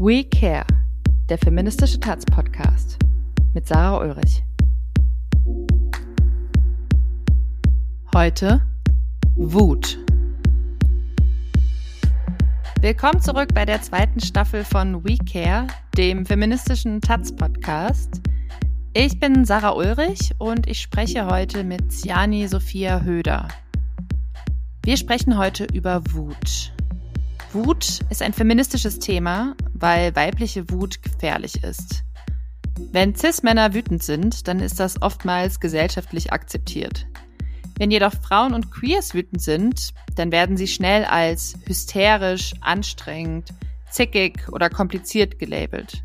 We Care, der feministische Taz-Podcast mit Sarah Ulrich. Heute Wut. Willkommen zurück bei der zweiten Staffel von We Care, dem feministischen Taz-Podcast. Ich bin Sarah Ulrich und ich spreche heute mit Siani Sophia Höder. Wir sprechen heute über Wut. Wut ist ein feministisches Thema, weil weibliche Wut gefährlich ist. Wenn CIS-Männer wütend sind, dann ist das oftmals gesellschaftlich akzeptiert. Wenn jedoch Frauen und Queers wütend sind, dann werden sie schnell als hysterisch, anstrengend, zickig oder kompliziert gelabelt.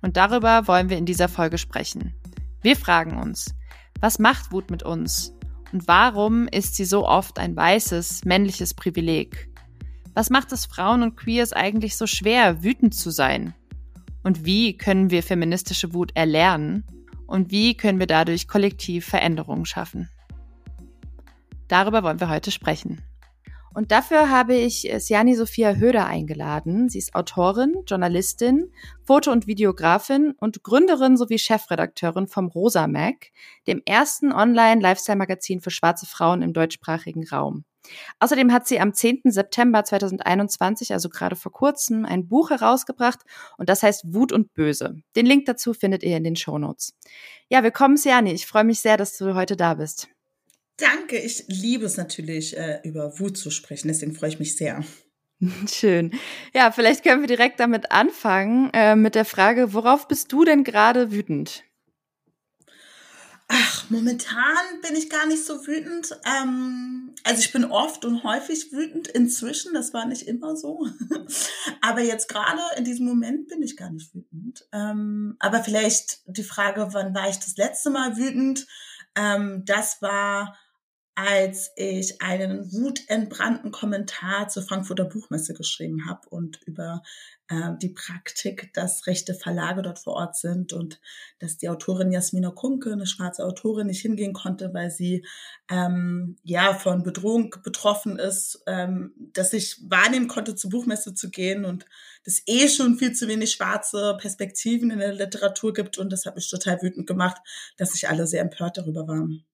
Und darüber wollen wir in dieser Folge sprechen. Wir fragen uns, was macht Wut mit uns? Und warum ist sie so oft ein weißes, männliches Privileg? Was macht es Frauen und Queers eigentlich so schwer, wütend zu sein? Und wie können wir feministische Wut erlernen? Und wie können wir dadurch kollektiv Veränderungen schaffen? Darüber wollen wir heute sprechen. Und dafür habe ich Siani Sophia Höder eingeladen. Sie ist Autorin, Journalistin, Foto- und Videografin und Gründerin sowie Chefredakteurin vom Rosa Mag, dem ersten Online-Lifestyle-Magazin für schwarze Frauen im deutschsprachigen Raum. Außerdem hat sie am 10. September 2021, also gerade vor kurzem, ein Buch herausgebracht und das heißt Wut und Böse. Den Link dazu findet ihr in den Show Notes. Ja, willkommen, Siani. Ich freue mich sehr, dass du heute da bist. Danke, ich liebe es natürlich, äh, über Wut zu sprechen, deswegen freue ich mich sehr. Schön. Ja, vielleicht können wir direkt damit anfangen, äh, mit der Frage, worauf bist du denn gerade wütend? Ach, momentan bin ich gar nicht so wütend. Ähm, also ich bin oft und häufig wütend inzwischen, das war nicht immer so. aber jetzt gerade in diesem Moment bin ich gar nicht wütend. Ähm, aber vielleicht die Frage, wann war ich das letzte Mal wütend? Ähm, das war als ich einen wutentbrannten Kommentar zur Frankfurter Buchmesse geschrieben habe und über äh, die Praktik, dass rechte Verlage dort vor Ort sind und dass die Autorin Jasmina Kunke, eine schwarze Autorin, nicht hingehen konnte, weil sie ähm, ja von Bedrohung betroffen ist, ähm, dass ich wahrnehmen konnte, zur Buchmesse zu gehen und das eh schon viel zu wenig schwarze Perspektiven in der Literatur gibt und das hat mich total wütend gemacht, dass sich alle sehr empört darüber waren.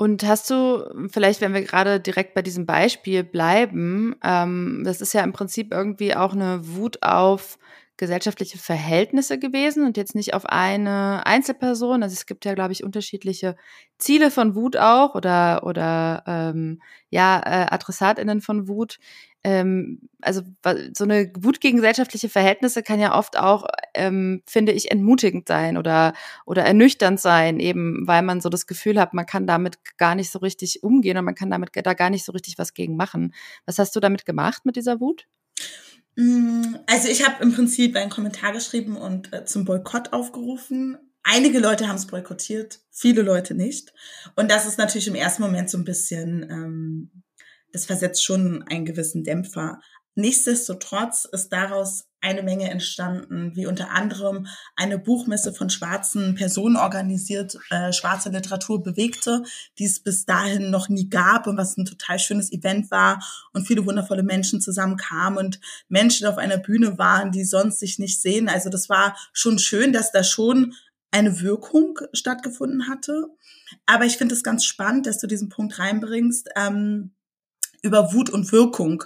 Und hast du, vielleicht, wenn wir gerade direkt bei diesem Beispiel bleiben, ähm, das ist ja im Prinzip irgendwie auch eine Wut auf gesellschaftliche Verhältnisse gewesen und jetzt nicht auf eine Einzelperson. Also es gibt ja, glaube ich, unterschiedliche Ziele von Wut auch oder oder ähm, ja äh, Adressatinnen von Wut. Ähm, also so eine Wut gegen gesellschaftliche Verhältnisse kann ja oft auch, ähm, finde ich, entmutigend sein oder oder ernüchternd sein, eben weil man so das Gefühl hat, man kann damit gar nicht so richtig umgehen und man kann damit da gar nicht so richtig was gegen machen. Was hast du damit gemacht mit dieser Wut? Mm, also ich habe im Prinzip einen Kommentar geschrieben und äh, zum Boykott aufgerufen. Einige Leute haben es boykottiert, viele Leute nicht. Und das ist natürlich im ersten Moment so ein bisschen, ähm, das versetzt schon einen gewissen Dämpfer. Nichtsdestotrotz ist daraus eine Menge entstanden, wie unter anderem eine Buchmesse von schwarzen Personen organisiert, äh, schwarze Literatur bewegte, die es bis dahin noch nie gab und was ein total schönes Event war und viele wundervolle Menschen zusammenkamen und Menschen auf einer Bühne waren, die sonst sich nicht sehen. Also das war schon schön, dass da schon eine Wirkung stattgefunden hatte. Aber ich finde es ganz spannend, dass du diesen Punkt reinbringst ähm, über Wut und Wirkung.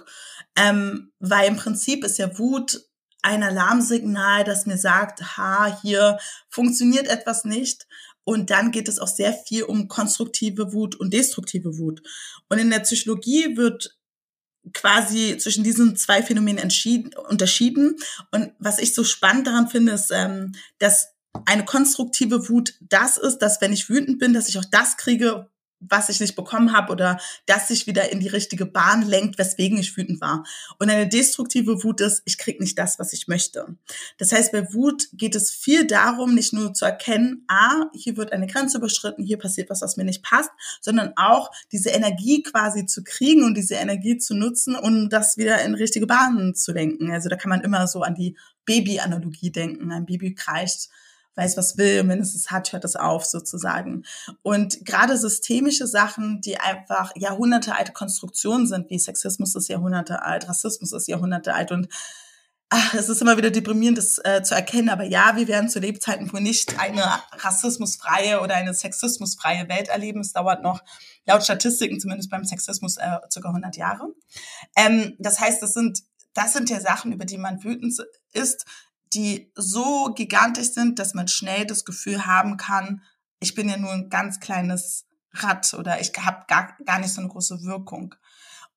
Ähm, weil im Prinzip ist ja Wut ein Alarmsignal, das mir sagt, ha, hier funktioniert etwas nicht. Und dann geht es auch sehr viel um konstruktive Wut und destruktive Wut. Und in der Psychologie wird quasi zwischen diesen zwei Phänomenen entschieden, unterschieden. Und was ich so spannend daran finde, ist, ähm, dass eine konstruktive Wut das ist, dass wenn ich wütend bin, dass ich auch das kriege, was ich nicht bekommen habe oder dass sich wieder in die richtige Bahn lenkt, weswegen ich wütend war. Und eine destruktive Wut ist, ich krieg nicht das, was ich möchte. Das heißt, bei Wut geht es viel darum, nicht nur zu erkennen, ah, hier wird eine Grenze überschritten, hier passiert was, was mir nicht passt, sondern auch diese Energie quasi zu kriegen und diese Energie zu nutzen, um das wieder in richtige Bahnen zu lenken. Also da kann man immer so an die Baby-Analogie denken. Ein Baby kreischt weiß, was will, und wenn es es hat, hört es auf sozusagen. Und gerade systemische Sachen, die einfach Jahrhunderte alte Konstruktionen sind, wie Sexismus ist Jahrhunderte alt, Rassismus ist Jahrhunderte alt und ach, es ist immer wieder deprimierend, das äh, zu erkennen, aber ja, wir werden zu Lebzeiten wohl nicht eine rassismusfreie oder eine sexismusfreie Welt erleben. Es dauert noch, laut Statistiken zumindest beim Sexismus, äh, circa 100 Jahre. Ähm, das heißt, das sind, das sind ja Sachen, über die man wütend ist, die so gigantisch sind, dass man schnell das Gefühl haben kann, ich bin ja nur ein ganz kleines Rad oder ich habe gar, gar nicht so eine große Wirkung.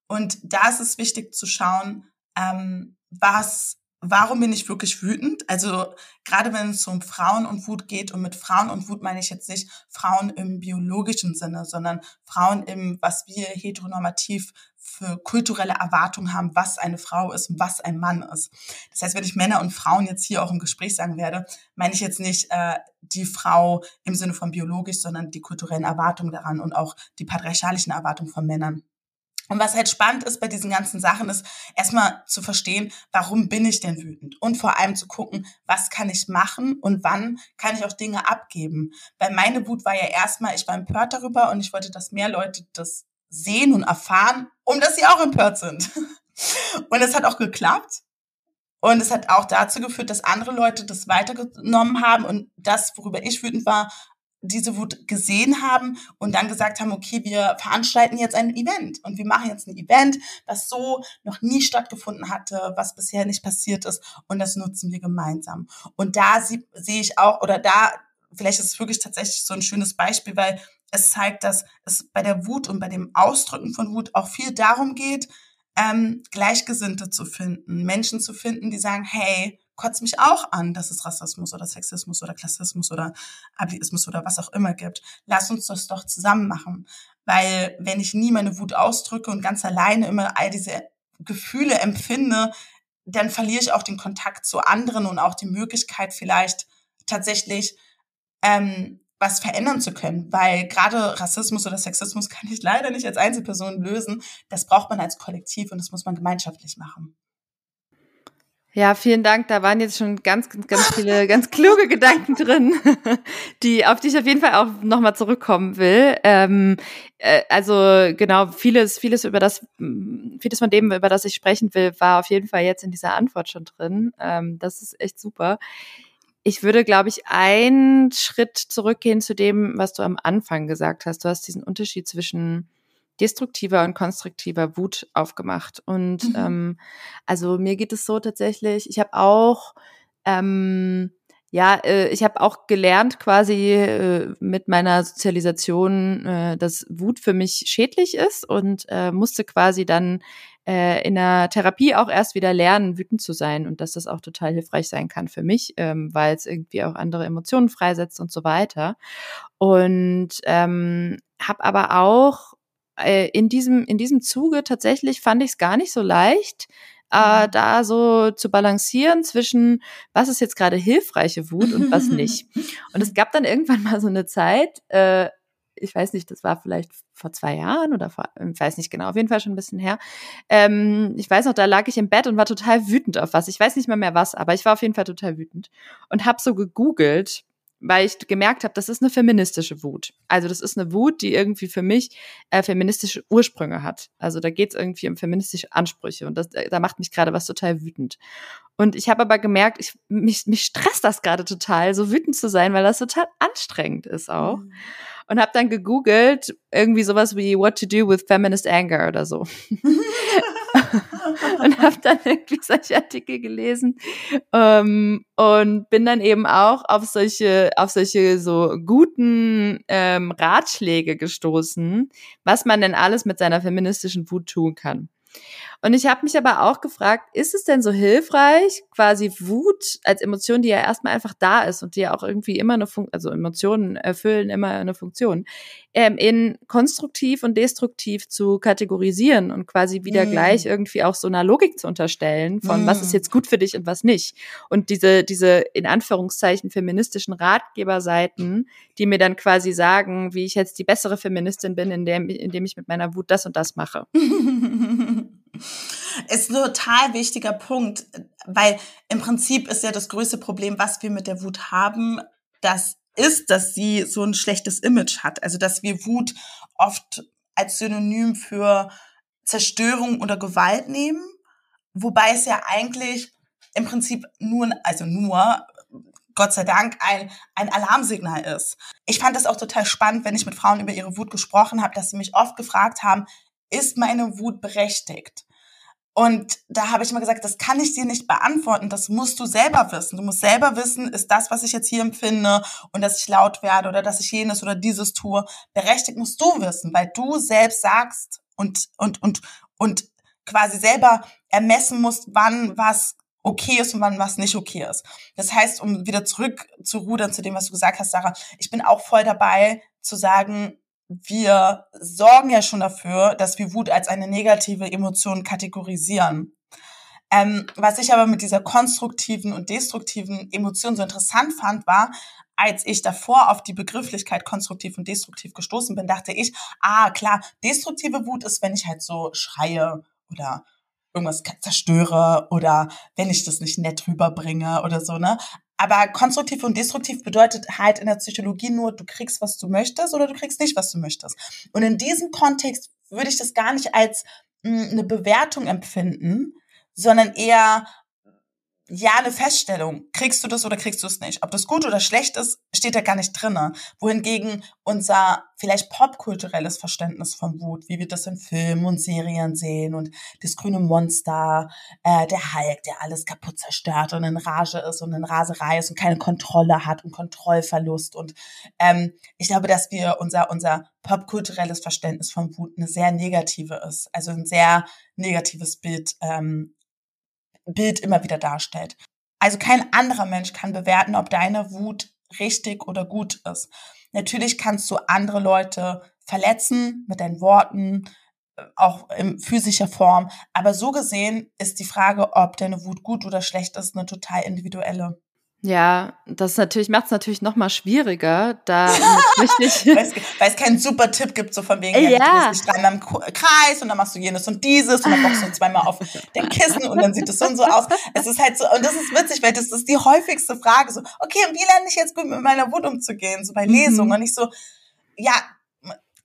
Und da ist es wichtig zu schauen, ähm, was warum bin ich wirklich wütend? Also gerade wenn es um Frauen und Wut geht, und mit Frauen und Wut meine ich jetzt nicht Frauen im biologischen Sinne, sondern Frauen im, was wir heteronormativ für kulturelle Erwartungen haben, was eine Frau ist und was ein Mann ist. Das heißt, wenn ich Männer und Frauen jetzt hier auch im Gespräch sagen werde, meine ich jetzt nicht äh, die Frau im Sinne von biologisch, sondern die kulturellen Erwartungen daran und auch die patriarchalischen Erwartungen von Männern. Und was halt spannend ist bei diesen ganzen Sachen, ist erstmal zu verstehen, warum bin ich denn wütend? Und vor allem zu gucken, was kann ich machen und wann kann ich auch Dinge abgeben? Weil meine Wut war ja erstmal, ich war empört darüber und ich wollte, dass mehr Leute das sehen und erfahren, um dass sie auch empört sind. Und es hat auch geklappt. Und es hat auch dazu geführt, dass andere Leute das weitergenommen haben und das, worüber ich wütend war, diese Wut gesehen haben und dann gesagt haben, okay, wir veranstalten jetzt ein Event und wir machen jetzt ein Event, was so noch nie stattgefunden hatte, was bisher nicht passiert ist und das nutzen wir gemeinsam. Und da sehe ich auch, oder da, vielleicht ist es wirklich tatsächlich so ein schönes Beispiel, weil es zeigt, dass es bei der Wut und bei dem Ausdrücken von Wut auch viel darum geht, ähm, Gleichgesinnte zu finden, Menschen zu finden, die sagen, hey, kotzt mich auch an, dass es Rassismus oder Sexismus oder Klassismus oder Ableismus oder was auch immer gibt. Lass uns das doch zusammen machen. Weil wenn ich nie meine Wut ausdrücke und ganz alleine immer all diese Gefühle empfinde, dann verliere ich auch den Kontakt zu anderen und auch die Möglichkeit vielleicht tatsächlich ähm, was verändern zu können, weil gerade Rassismus oder Sexismus kann ich leider nicht als Einzelperson lösen. Das braucht man als Kollektiv und das muss man gemeinschaftlich machen. Ja, vielen Dank. Da waren jetzt schon ganz, ganz, ganz viele ganz kluge Gedanken drin, die auf die ich auf jeden Fall auch nochmal zurückkommen will. Ähm, äh, also genau, vieles, vieles über das, vieles von dem, über das ich sprechen will, war auf jeden Fall jetzt in dieser Antwort schon drin. Ähm, das ist echt super. Ich würde, glaube ich, einen Schritt zurückgehen zu dem, was du am Anfang gesagt hast. Du hast diesen Unterschied zwischen destruktiver und konstruktiver Wut aufgemacht. Und mhm. ähm, also mir geht es so tatsächlich, ich habe auch ähm, ja, äh, ich habe auch gelernt quasi äh, mit meiner Sozialisation, äh, dass Wut für mich schädlich ist und äh, musste quasi dann äh, in der Therapie auch erst wieder lernen, wütend zu sein und dass das auch total hilfreich sein kann für mich, ähm, weil es irgendwie auch andere Emotionen freisetzt und so weiter. Und ähm, habe aber auch äh, in diesem, in diesem Zuge tatsächlich fand ich es gar nicht so leicht, äh, mhm. da so zu balancieren zwischen, was ist jetzt gerade hilfreiche Wut und was nicht. und es gab dann irgendwann mal so eine Zeit, äh, ich weiß nicht, das war vielleicht vor zwei Jahren oder vor, ich weiß nicht genau, auf jeden Fall schon ein bisschen her. Ähm, ich weiß noch, da lag ich im Bett und war total wütend auf was. Ich weiß nicht mehr mehr was, aber ich war auf jeden Fall total wütend und habe so gegoogelt, weil ich gemerkt habe, das ist eine feministische Wut. Also das ist eine Wut, die irgendwie für mich äh, feministische Ursprünge hat. Also da geht es irgendwie um feministische Ansprüche und das, da macht mich gerade was total wütend. Und ich habe aber gemerkt, ich, mich, mich stresst das gerade total, so wütend zu sein, weil das total anstrengend ist auch. Mhm. Und habe dann gegoogelt, irgendwie sowas wie What to do with feminist anger oder so. und habe dann irgendwie solche Artikel gelesen ähm, und bin dann eben auch auf solche, auf solche so guten ähm, Ratschläge gestoßen, was man denn alles mit seiner feministischen Wut tun kann. Und ich habe mich aber auch gefragt, ist es denn so hilfreich, quasi Wut als Emotion, die ja erstmal einfach da ist und die ja auch irgendwie immer eine Funktion, also Emotionen erfüllen immer eine Funktion, ähm, in konstruktiv und destruktiv zu kategorisieren und quasi wieder mm. gleich irgendwie auch so einer Logik zu unterstellen von mm. was ist jetzt gut für dich und was nicht. Und diese, diese in Anführungszeichen feministischen Ratgeberseiten, die mir dann quasi sagen, wie ich jetzt die bessere Feministin bin, indem, indem ich mit meiner Wut das und das mache. Ist ein total wichtiger Punkt, weil im Prinzip ist ja das größte Problem, was wir mit der Wut haben, das ist, dass sie so ein schlechtes Image hat. Also, dass wir Wut oft als Synonym für Zerstörung oder Gewalt nehmen, wobei es ja eigentlich im Prinzip nur, also nur, Gott sei Dank, ein, ein Alarmsignal ist. Ich fand das auch total spannend, wenn ich mit Frauen über ihre Wut gesprochen habe, dass sie mich oft gefragt haben, ist meine Wut berechtigt? Und da habe ich immer gesagt, das kann ich dir nicht beantworten, das musst du selber wissen. Du musst selber wissen, ist das, was ich jetzt hier empfinde und dass ich laut werde oder dass ich jenes oder dieses tue, berechtigt musst du wissen, weil du selbst sagst und, und, und, und quasi selber ermessen musst, wann was okay ist und wann was nicht okay ist. Das heißt, um wieder zurück zu rudern zu dem, was du gesagt hast, Sarah, ich bin auch voll dabei zu sagen, wir sorgen ja schon dafür, dass wir Wut als eine negative Emotion kategorisieren. Ähm, was ich aber mit dieser konstruktiven und destruktiven Emotion so interessant fand, war, als ich davor auf die Begrifflichkeit konstruktiv und destruktiv gestoßen bin, dachte ich, ah klar, destruktive Wut ist, wenn ich halt so schreie oder irgendwas zerstöre oder wenn ich das nicht nett rüberbringe oder so, ne? Aber konstruktiv und destruktiv bedeutet halt in der Psychologie nur, du kriegst, was du möchtest oder du kriegst nicht, was du möchtest. Und in diesem Kontext würde ich das gar nicht als mh, hm, eine Bewertung empfinden, sondern eher ja eine Feststellung. Kriegst du das oder kriegst du es nicht? Ob das gut oder schlecht ist, steht da gar nicht drinne. Wohingegen unser vielleicht popkulturelles Verständnis von Wut, wie wir das in Filmen und Serien sehen und das grüne Monster, äh, der Hulk, der alles kaputt zerstört und in Rage ist und in Raserei ist und keine Kontrolle hat und Kontrollverlust. Und ähm, ich glaube, dass wir unser unser popkulturelles Verständnis von Wut eine sehr negative ist, also ein sehr negatives Bild ähm, Bild immer wieder darstellt. Also kein anderer Mensch kann bewerten, ob deine Wut richtig oder gut ist. Natürlich kannst du andere Leute verletzen mit deinen Worten, äh, auch in physischer Form. Aber so gesehen ist die Frage, ob deine Wut gut oder schlecht ist, eine total individuelle. Ja, das natürlich macht es natürlich noch mal schwieriger, da richtig. weil, es, keinen super Tipp gibt, so von wegen, ja, ja. du dreimal im Kreis und dann machst du jenes und dieses und dann boxst du zweimal auf den Kissen und dann sieht es so und so aus. Es ist halt so, und das ist witzig, weil das ist die häufigste Frage, so, okay, und wie lerne ich jetzt gut mit meiner Wut umzugehen, so bei Lesungen? Mhm. Und ich so, ja,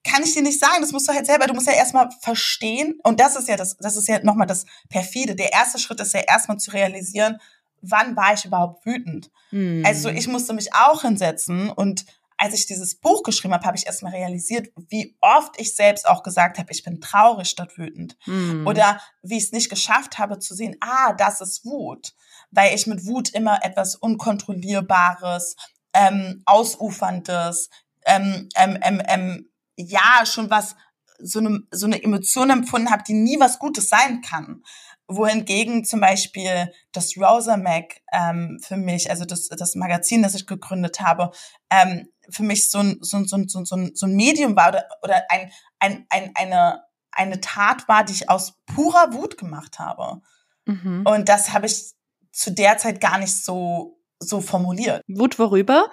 kann ich dir nicht sagen, das musst du halt selber, du musst ja erstmal verstehen, und das ist ja das, das ist ja nochmal das perfide. Der erste Schritt ist ja erstmal zu realisieren, wann war ich überhaupt wütend? Mhm. Also ich musste mich auch hinsetzen und als ich dieses Buch geschrieben habe, habe ich erstmal realisiert, wie oft ich selbst auch gesagt habe, ich bin traurig statt wütend. Mhm. Oder wie ich es nicht geschafft habe zu sehen, ah, das ist Wut. Weil ich mit Wut immer etwas Unkontrollierbares, ähm, Ausuferndes, ähm, ähm, ähm, ähm, ja, schon was, so eine, so eine Emotion empfunden habe, die nie was Gutes sein kann wohingegen zum Beispiel das Rosa Mac ähm, für mich, also das, das Magazin, das ich gegründet habe, ähm, für mich so ein, so, ein, so, ein, so, ein, so ein Medium war oder, oder ein, ein, ein, eine, eine Tat war, die ich aus purer Wut gemacht habe. Mhm. Und das habe ich zu der Zeit gar nicht so, so formuliert. Wut worüber?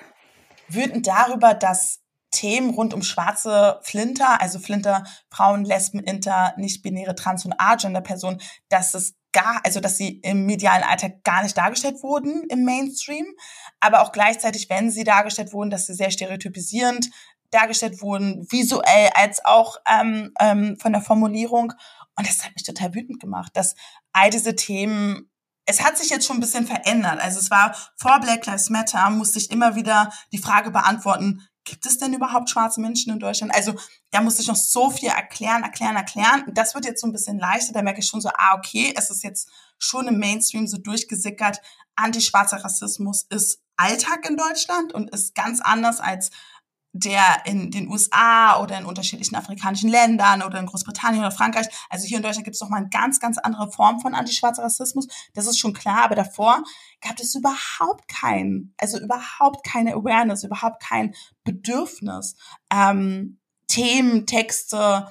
Wütend darüber, dass Themen rund um schwarze Flinter, also Flinter, Frauen, Lesben, Inter, nicht-binäre, Trans- und Agender-Personen, dass es gar, also dass sie im medialen Alltag gar nicht dargestellt wurden im Mainstream, aber auch gleichzeitig, wenn sie dargestellt wurden, dass sie sehr stereotypisierend dargestellt wurden, visuell als auch ähm, ähm, von der Formulierung. Und das hat mich total wütend gemacht, dass all diese Themen es hat sich jetzt schon ein bisschen verändert. Also es war vor Black Lives Matter, musste ich immer wieder die Frage beantworten, gibt es denn überhaupt schwarze Menschen in Deutschland? Also da muss ich noch so viel erklären, erklären, erklären. Das wird jetzt so ein bisschen leichter. Da merke ich schon so, ah, okay, es ist jetzt schon im Mainstream so durchgesickert. Antischwarzer Rassismus ist Alltag in Deutschland und ist ganz anders als der in den USA oder in unterschiedlichen afrikanischen Ländern oder in Großbritannien oder Frankreich. Also hier in Deutschland gibt es noch mal eine ganz, ganz andere Form von antischwarzer Rassismus. Das ist schon klar, aber davor gab es überhaupt keinen, also überhaupt keine Awareness, überhaupt kein Bedürfnis, ähm, Themen, Texte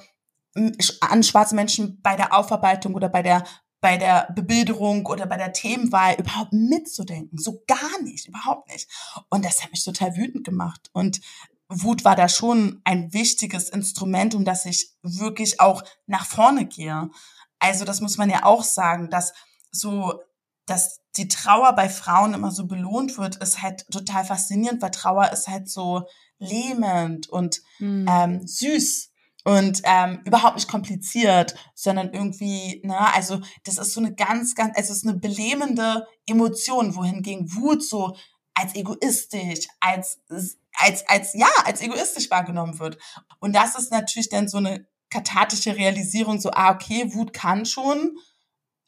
an schwarze Menschen bei der Aufarbeitung oder bei der bei der Bebilderung oder bei der Themenwahl überhaupt mitzudenken. So gar nicht, überhaupt nicht. Und das hat mich total wütend gemacht. Und Wut war da schon ein wichtiges Instrument, um das ich wirklich auch nach vorne gehe. Also das muss man ja auch sagen, dass so, dass die Trauer bei Frauen immer so belohnt wird, ist halt total faszinierend, weil Trauer ist halt so lähmend und mhm. ähm, süß. und ähm, überhaupt nicht kompliziert, sondern irgendwie, ne, also das ist so eine ganz, ganz, also es ist eine belähmende Emotion, wohingegen Wut so als egoistisch, als, als, als, ja, als egoistisch wahrgenommen wird. Und das ist natürlich dann so eine kathartische Realisierung, so, ah, okay, Wut kann schon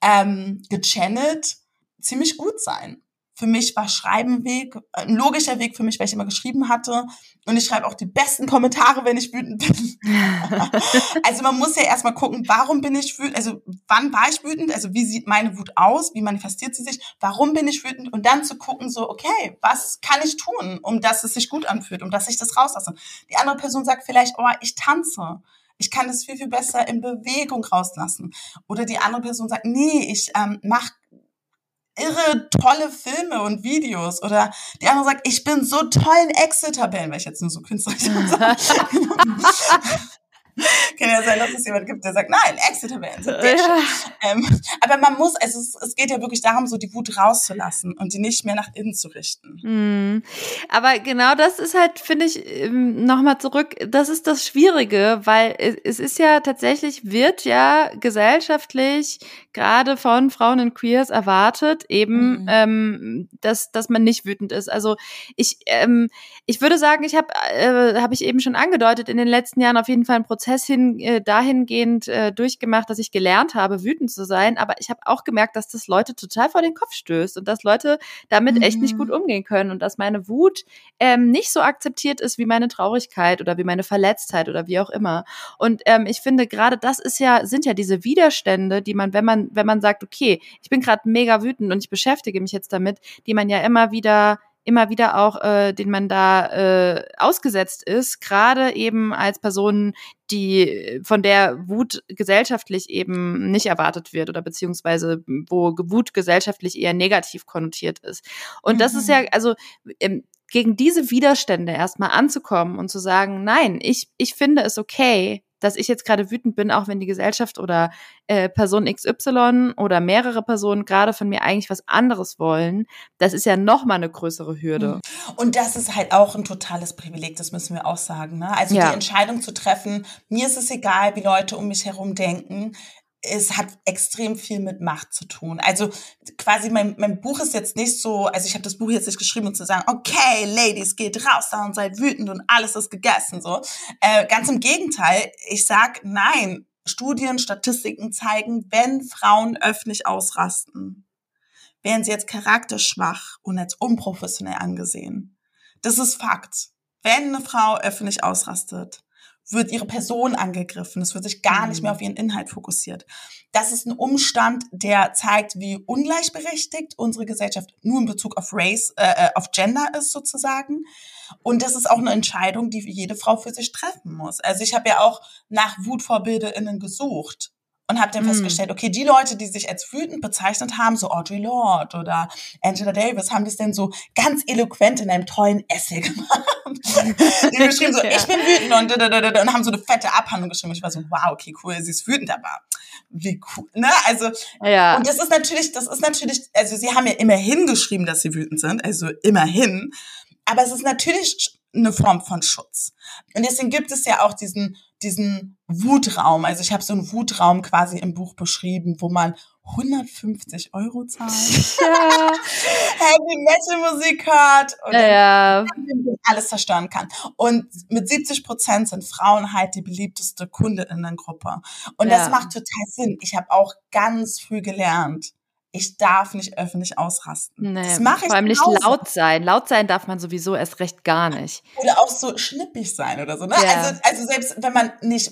ähm, gechannelt ziemlich gut sein für mich war Schreiben ein Weg, ein logischer Weg für mich, weil ich immer geschrieben hatte. Und ich schreibe auch die besten Kommentare, wenn ich wütend bin. also man muss ja erstmal gucken, warum bin ich wütend, also wann war ich wütend, also wie sieht meine Wut aus, wie manifestiert sie sich, warum bin ich wütend und dann zu gucken, so, okay, was kann ich tun, um dass es sich gut anfühlt, um dass ich das rauslasse. Die andere Person sagt vielleicht, oh, ich tanze. Ich kann das viel, viel besser in Bewegung rauslassen. Oder die andere Person sagt, nee, ich ähm, mache irre tolle Filme und Videos. Oder die andere sagt, ich bin so toll in Excel-Tabellen, weil ich jetzt nur so künstlerisch sage. Kann ja sein, dass es jemand gibt, der sagt, nein, Exit-Tabellen sind ja. ähm, Aber man muss, also es, es, geht ja wirklich darum, so die Wut rauszulassen und die nicht mehr nach innen zu richten. Mhm. Aber genau das ist halt, finde ich, ähm, nochmal zurück, das ist das Schwierige, weil es ist ja tatsächlich, wird ja gesellschaftlich gerade von Frauen und Queers erwartet, eben, mhm. ähm, dass, dass man nicht wütend ist. Also ich, ähm, ich würde sagen, ich habe, äh, habe ich eben schon angedeutet, in den letzten Jahren auf jeden Fall einen Prozess Prozess hin, äh, dahingehend äh, durchgemacht, dass ich gelernt habe, wütend zu sein. Aber ich habe auch gemerkt, dass das Leute total vor den Kopf stößt und dass Leute damit mhm. echt nicht gut mhm. umgehen können und dass meine Wut ähm, nicht so akzeptiert ist wie meine Traurigkeit oder wie meine Verletztheit oder wie auch immer. Und ähm, ich finde, gerade das ist ja, sind ja diese Widerstände, die man, wenn man, wenn man sagt, okay, ich bin gerade mega wütend und ich beschäftige mich jetzt damit, die man ja immer wieder immer wieder auch, äh, den man da äh, ausgesetzt ist, gerade eben als Person, die von der Wut gesellschaftlich eben nicht erwartet wird oder beziehungsweise wo Wut gesellschaftlich eher negativ konnotiert ist. Und mhm. das ist ja, mhm. also ähm, gegen diese Widerstände erstmal anzukommen und zu sagen, nein, ich, ich finde es okay, dass ich jetzt gerade wütend bin, auch wenn die Gesellschaft oder äh, Person XY oder mehrere Personen gerade von mir eigentlich was anderes wollen, das ist ja noch mal eine größere Hürde. Mhm. Und das ist halt auch ein totales Privileg, das müssen wir auch sagen. Ne? Also ja. die Entscheidung zu treffen, mir ist es egal, wie Leute um mich herum denken es hat extrem viel mit Macht zu tun. Also quasi mein, mein Buch ist jetzt nicht so, also ich habe das Buch jetzt nicht geschrieben, um zu sagen, okay, Ladies, geht raus da und seid wütend und alles ist gegessen. So, äh, ganz im Gegenteil. Ich sag, nein. Studien, Statistiken zeigen, wenn Frauen öffentlich ausrasten, werden sie jetzt charakterschwach und als unprofessionell angesehen. Das ist Fakt. Wenn eine Frau öffentlich ausrastet, wird ihre Person angegriffen. Es wird sich gar nicht mehr mhm. auf ihren Inhalt fokussiert. Das ist ein Umstand, der zeigt, wie ungleichberechtigt unsere Gesellschaft nur in Bezug auf Race, äh, äh, auf Gender ist sozusagen. Und das ist auch eine Entscheidung, die jede Frau für sich treffen muss. Also ich habe ja auch nach WutvorbilderInnen gesucht und habe dann mhm. festgestellt, okay, die Leute, die sich als wütend bezeichnet haben, so Audrey Lorde oder Angela Davis, haben das denn so ganz eloquent in einem tollen Essay gemacht. die geschrieben so, ja. ich bin wütend und, und haben so eine fette Abhandlung geschrieben. Ich war so, wow, okay, cool, sie ist wütend, aber wie cool, ne? Also, ja. und das ist natürlich, das ist natürlich, also sie haben ja immerhin geschrieben, dass sie wütend sind, also immerhin. Aber es ist natürlich eine Form von Schutz. Und deswegen gibt es ja auch diesen, diesen Wutraum. Also ich habe so einen Wutraum quasi im Buch beschrieben, wo man 150 Euro zahlt, ja. Heavy Metal Musik hört und ja. alles zerstören kann. Und mit 70 Prozent sind Frauen halt die beliebteste Kundinnengruppe. Und ja. das macht total Sinn. Ich habe auch ganz früh gelernt, ich darf nicht öffentlich ausrasten. Nee, das mache ich Vor allem nicht laut sein. Laut sein darf man sowieso erst recht gar nicht. Oder auch so schnippig sein oder so. Ne? Ja. Also, also selbst wenn man nicht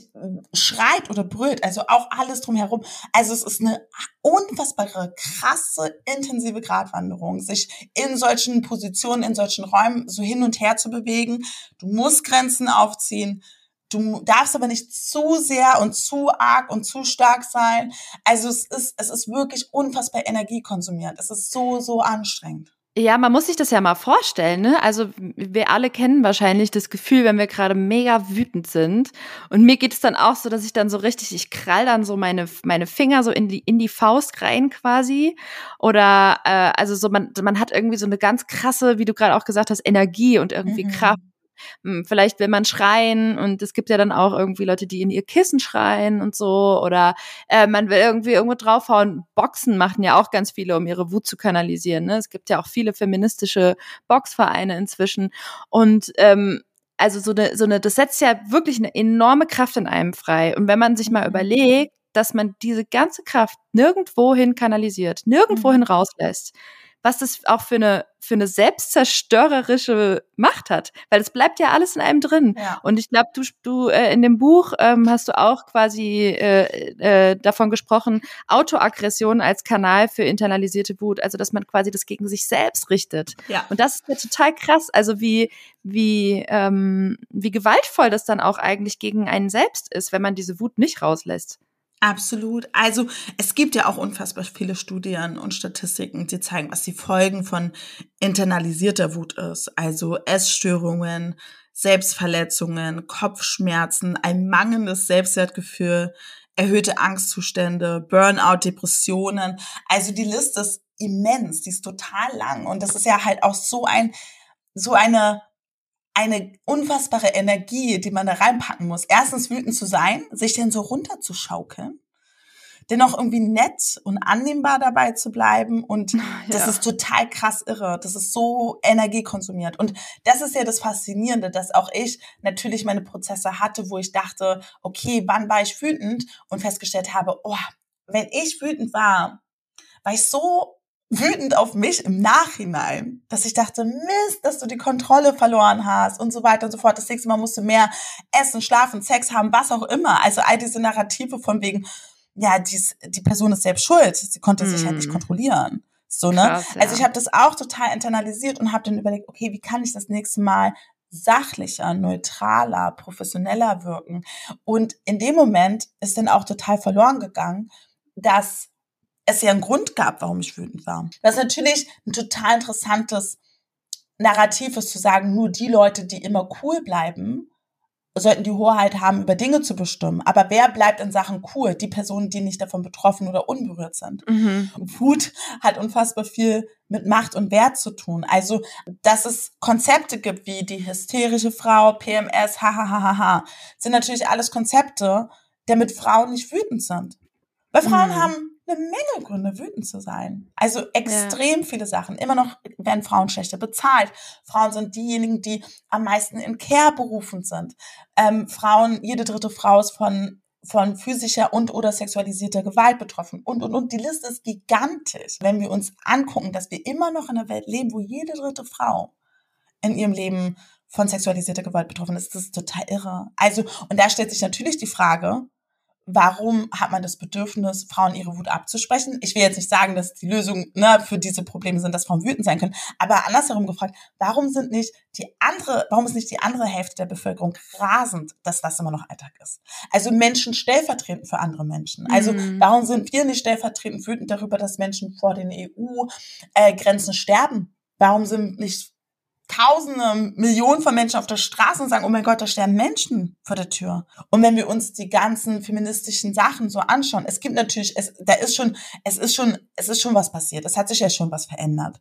schreit oder brüllt, also auch alles drumherum. Also es ist eine unfassbare, krasse, intensive Gratwanderung, sich in solchen Positionen, in solchen Räumen so hin und her zu bewegen. Du musst Grenzen aufziehen. Du darfst aber nicht zu sehr und zu arg und zu stark sein. Also es ist, es ist wirklich unfassbar energiekonsumierend. Es ist so, so anstrengend. Ja, man muss sich das ja mal vorstellen, ne? Also wir alle kennen wahrscheinlich das Gefühl, wenn wir gerade mega wütend sind. Und mir geht es dann auch so, dass ich dann so richtig, ich krall dann so meine meine Finger so in die in die Faust rein quasi. Oder äh, also so man man hat irgendwie so eine ganz krasse, wie du gerade auch gesagt hast, Energie und irgendwie mhm. Kraft vielleicht will man schreien und es gibt ja dann auch irgendwie Leute, die in ihr Kissen schreien und so oder äh, man will irgendwie irgendwo draufhauen. Boxen machen ja auch ganz viele, um ihre Wut zu kanalisieren. Ne? Es gibt ja auch viele feministische Boxvereine inzwischen und ähm, also so eine, so eine, das setzt ja wirklich eine enorme Kraft in einem frei. Und wenn man sich mal mhm. überlegt, dass man diese ganze Kraft nirgendwohin kanalisiert, nirgendwohin mhm. rauslässt, was das auch für eine, für eine selbstzerstörerische Macht hat. Weil es bleibt ja alles in einem drin. Ja. Und ich glaube, du, du äh, in dem Buch ähm, hast du auch quasi äh, äh, davon gesprochen, Autoaggression als Kanal für internalisierte Wut. Also, dass man quasi das gegen sich selbst richtet. Ja. Und das ist ja total krass. Also, wie, wie, ähm, wie gewaltvoll das dann auch eigentlich gegen einen selbst ist, wenn man diese Wut nicht rauslässt. Absolut. Also es gibt ja auch unfassbar viele Studien und Statistiken, die zeigen, was die Folgen von internalisierter Wut ist. Also Essstörungen, Selbstverletzungen, Kopfschmerzen, ein mangelndes Selbstwertgefühl, erhöhte Angstzustände, Burnout, Depressionen. Also die Liste ist immens, die ist total lang. Und das ist ja halt auch so ein, so eine eine unfassbare Energie, die man da reinpacken muss. Erstens wütend zu sein, sich denn so runterzuschaukeln, dennoch irgendwie nett und annehmbar dabei zu bleiben und ja. das ist total krass irre. Das ist so energiekonsumiert und das ist ja das Faszinierende, dass auch ich natürlich meine Prozesse hatte, wo ich dachte, okay, wann war ich wütend und festgestellt habe, oh, wenn ich wütend war, war ich so wütend auf mich im Nachhinein, dass ich dachte, Mist, dass du die Kontrolle verloren hast und so weiter und so fort. Das nächste Mal musst du mehr essen, schlafen, Sex haben, was auch immer. Also all diese Narrative von wegen, ja, dies, die Person ist selbst schuld. Sie konnte mm. sich halt nicht mhm. kontrollieren. So, ne? Krass, ja. Also ich habe das auch total internalisiert und habe dann überlegt, okay, wie kann ich das nächste Mal sachlicher, neutraler, professioneller wirken? Und in dem Moment ist dann auch total verloren gegangen, dass es ja einen Grund gab, warum ich wütend war. Das ist natürlich ein total interessantes Narrativ ist zu sagen, nur die Leute, die immer cool bleiben, sollten die Hoheit haben, über Dinge zu bestimmen. Aber wer bleibt in Sachen cool? Die Personen, die nicht davon betroffen oder unberührt sind. Mhm. Wut hat unfassbar viel mit Macht und Wert zu tun. Also, dass es Konzepte gibt wie die hysterische Frau, PMS, hahaha, sind natürlich alles Konzepte, damit Frauen nicht wütend sind. Weil Frauen mhm. haben eine Menge Gründe, wütend zu sein. Also extrem ja. viele Sachen. Immer noch werden Frauen schlechter bezahlt. Frauen sind diejenigen, die am meisten in Care-Berufen sind. Ähm, Frauen, jede dritte Frau ist von von physischer und oder sexualisierter Gewalt betroffen und und und die Liste ist gigantisch. Wenn wir uns angucken, dass wir immer noch in einer Welt leben, wo jede dritte Frau in ihrem Leben von sexualisierter Gewalt betroffen ist, das ist total irre. Also und da stellt sich natürlich die Frage, warum hat man das Bedürfnis, Frauen ihre Wut abzusprechen? Ich will jetzt nicht sagen, dass die Lösung ne, für diese Probleme sind, dass Frauen wütend sein können, aber andersherum gefragt, warum sind nicht die andere, warum ist nicht die andere Hälfte der Bevölkerung rasend, dass das immer noch Alltag ist? Also Menschen stellvertretend für andere Menschen. Also mhm. warum sind wir nicht stellvertretend wütend darüber, dass Menschen vor den EU-Grenzen äh, sterben? Warum sind nicht Tausende, Millionen von Menschen auf der Straße und sagen, oh mein Gott, da sterben Menschen vor der Tür. Und wenn wir uns die ganzen feministischen Sachen so anschauen, es gibt natürlich, es, da ist schon, es ist schon, es ist schon was passiert. Es hat sich ja schon was verändert.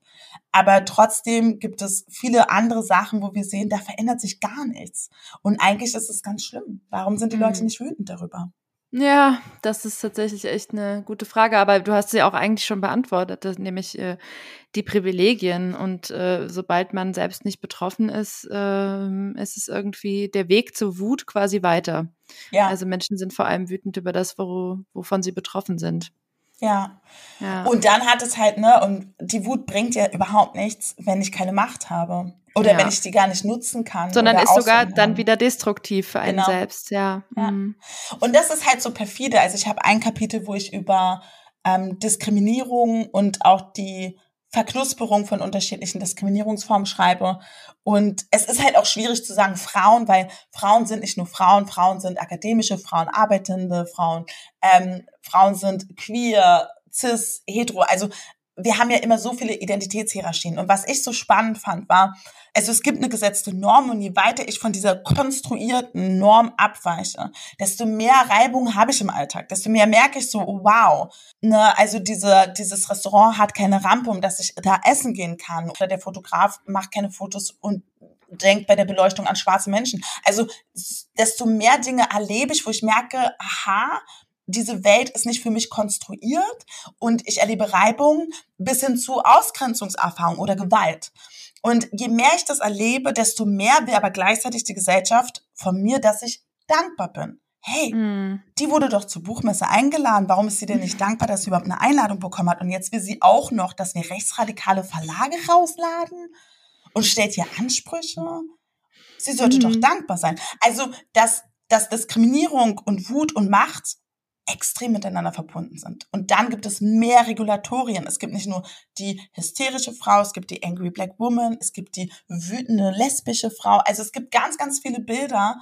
Aber trotzdem gibt es viele andere Sachen, wo wir sehen, da verändert sich gar nichts. Und eigentlich ist es ganz schlimm. Warum sind die Leute mhm. nicht wütend darüber? Ja, das ist tatsächlich echt eine gute Frage, aber du hast sie auch eigentlich schon beantwortet, nämlich äh, die Privilegien. Und äh, sobald man selbst nicht betroffen ist, äh, ist es irgendwie der Weg zur Wut quasi weiter. Ja. Also Menschen sind vor allem wütend über das, wo, wovon sie betroffen sind. Ja. ja. Und dann hat es halt, ne, und die Wut bringt ja überhaupt nichts, wenn ich keine Macht habe. Oder ja. wenn ich die gar nicht nutzen kann. Sondern ist sogar dann wieder destruktiv für einen genau. selbst, ja. ja. Mhm. Und das ist halt so perfide. Also ich habe ein Kapitel, wo ich über ähm, Diskriminierung und auch die Verknusperung von unterschiedlichen Diskriminierungsformen schreibe. Und es ist halt auch schwierig zu sagen Frauen, weil Frauen sind nicht nur Frauen, Frauen sind akademische Frauen, arbeitende Frauen, ähm, Frauen sind queer, cis, hetero. Also wir haben ja immer so viele Identitätshierarchien. Und was ich so spannend fand, war, also es gibt eine gesetzte Norm und je weiter ich von dieser konstruierten Norm abweiche, desto mehr Reibung habe ich im Alltag, desto mehr merke ich so, wow, ne, also diese, dieses Restaurant hat keine Rampe, um dass ich da essen gehen kann. Oder der Fotograf macht keine Fotos und denkt bei der Beleuchtung an schwarze Menschen. Also desto mehr Dinge erlebe ich, wo ich merke, aha, diese Welt ist nicht für mich konstruiert und ich erlebe Reibung bis hin zu Ausgrenzungserfahrung oder Gewalt. Und je mehr ich das erlebe, desto mehr will aber gleichzeitig die Gesellschaft von mir, dass ich dankbar bin. Hey, mm. die wurde doch zur Buchmesse eingeladen. Warum ist sie denn nicht dankbar, dass sie überhaupt eine Einladung bekommen hat? Und jetzt will sie auch noch, dass wir rechtsradikale Verlage rausladen und stellt hier Ansprüche. Sie sollte mm. doch dankbar sein. Also, dass, dass Diskriminierung und Wut und Macht extrem miteinander verbunden sind. Und dann gibt es mehr Regulatorien. Es gibt nicht nur die hysterische Frau, es gibt die Angry Black Woman, es gibt die wütende lesbische Frau. Also es gibt ganz, ganz viele Bilder,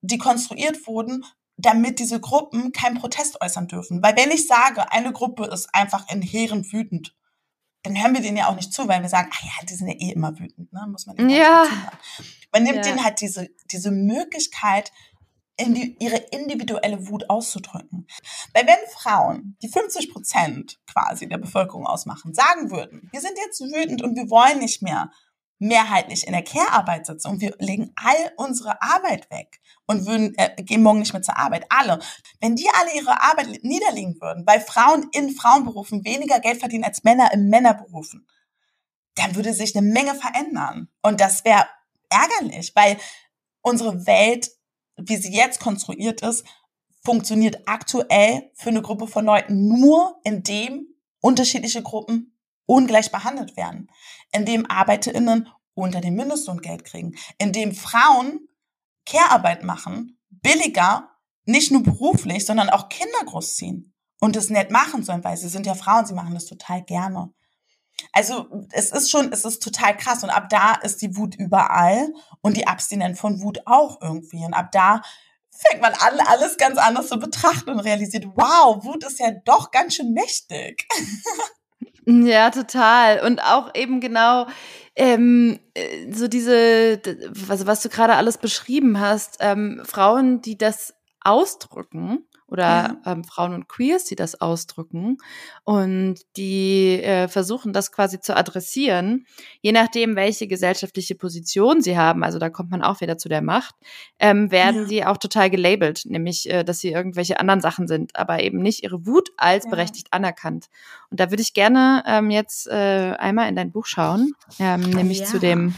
die konstruiert wurden, damit diese Gruppen keinen Protest äußern dürfen. Weil wenn ich sage, eine Gruppe ist einfach inhärent wütend, dann hören wir denen ja auch nicht zu, weil wir sagen, ah ja, die sind ja eh immer wütend, ne? muss man ja. Man nimmt ja. denen halt diese, diese Möglichkeit, in die, ihre individuelle Wut auszudrücken. Weil wenn Frauen, die 50 Prozent quasi der Bevölkerung ausmachen, sagen würden, wir sind jetzt wütend und wir wollen nicht mehr mehrheitlich in der Care-Arbeit sitzen und wir legen all unsere Arbeit weg und würden, äh, gehen morgen nicht mehr zur Arbeit, alle. Wenn die alle ihre Arbeit niederlegen würden, weil Frauen in Frauenberufen weniger Geld verdienen als Männer in Männerberufen, dann würde sich eine Menge verändern. Und das wäre ärgerlich, weil unsere Welt wie sie jetzt konstruiert ist, funktioniert aktuell für eine Gruppe von Leuten nur, indem unterschiedliche Gruppen ungleich behandelt werden, indem ArbeiterInnen unter dem Mindestlohn Geld kriegen, indem Frauen Care-Arbeit machen, billiger, nicht nur beruflich, sondern auch Kinder großziehen und es nett machen sollen, weil sie sind ja Frauen, sie machen das total gerne. Also es ist schon, es ist total krass und ab da ist die Wut überall und die Abstinenz von Wut auch irgendwie und ab da fängt man an, alles ganz anders zu betrachten und realisiert, wow, Wut ist ja doch ganz schön mächtig. Ja, total. Und auch eben genau ähm, äh, so diese, also was du gerade alles beschrieben hast, ähm, Frauen, die das ausdrücken, oder ja. ähm, Frauen und Queers, die das ausdrücken und die äh, versuchen, das quasi zu adressieren, je nachdem, welche gesellschaftliche Position sie haben, also da kommt man auch wieder zu der Macht, ähm, werden ja. sie auch total gelabelt, nämlich, äh, dass sie irgendwelche anderen Sachen sind, aber eben nicht ihre Wut als ja. berechtigt anerkannt. Und da würde ich gerne ähm, jetzt äh, einmal in dein Buch schauen, ähm, nämlich zu dem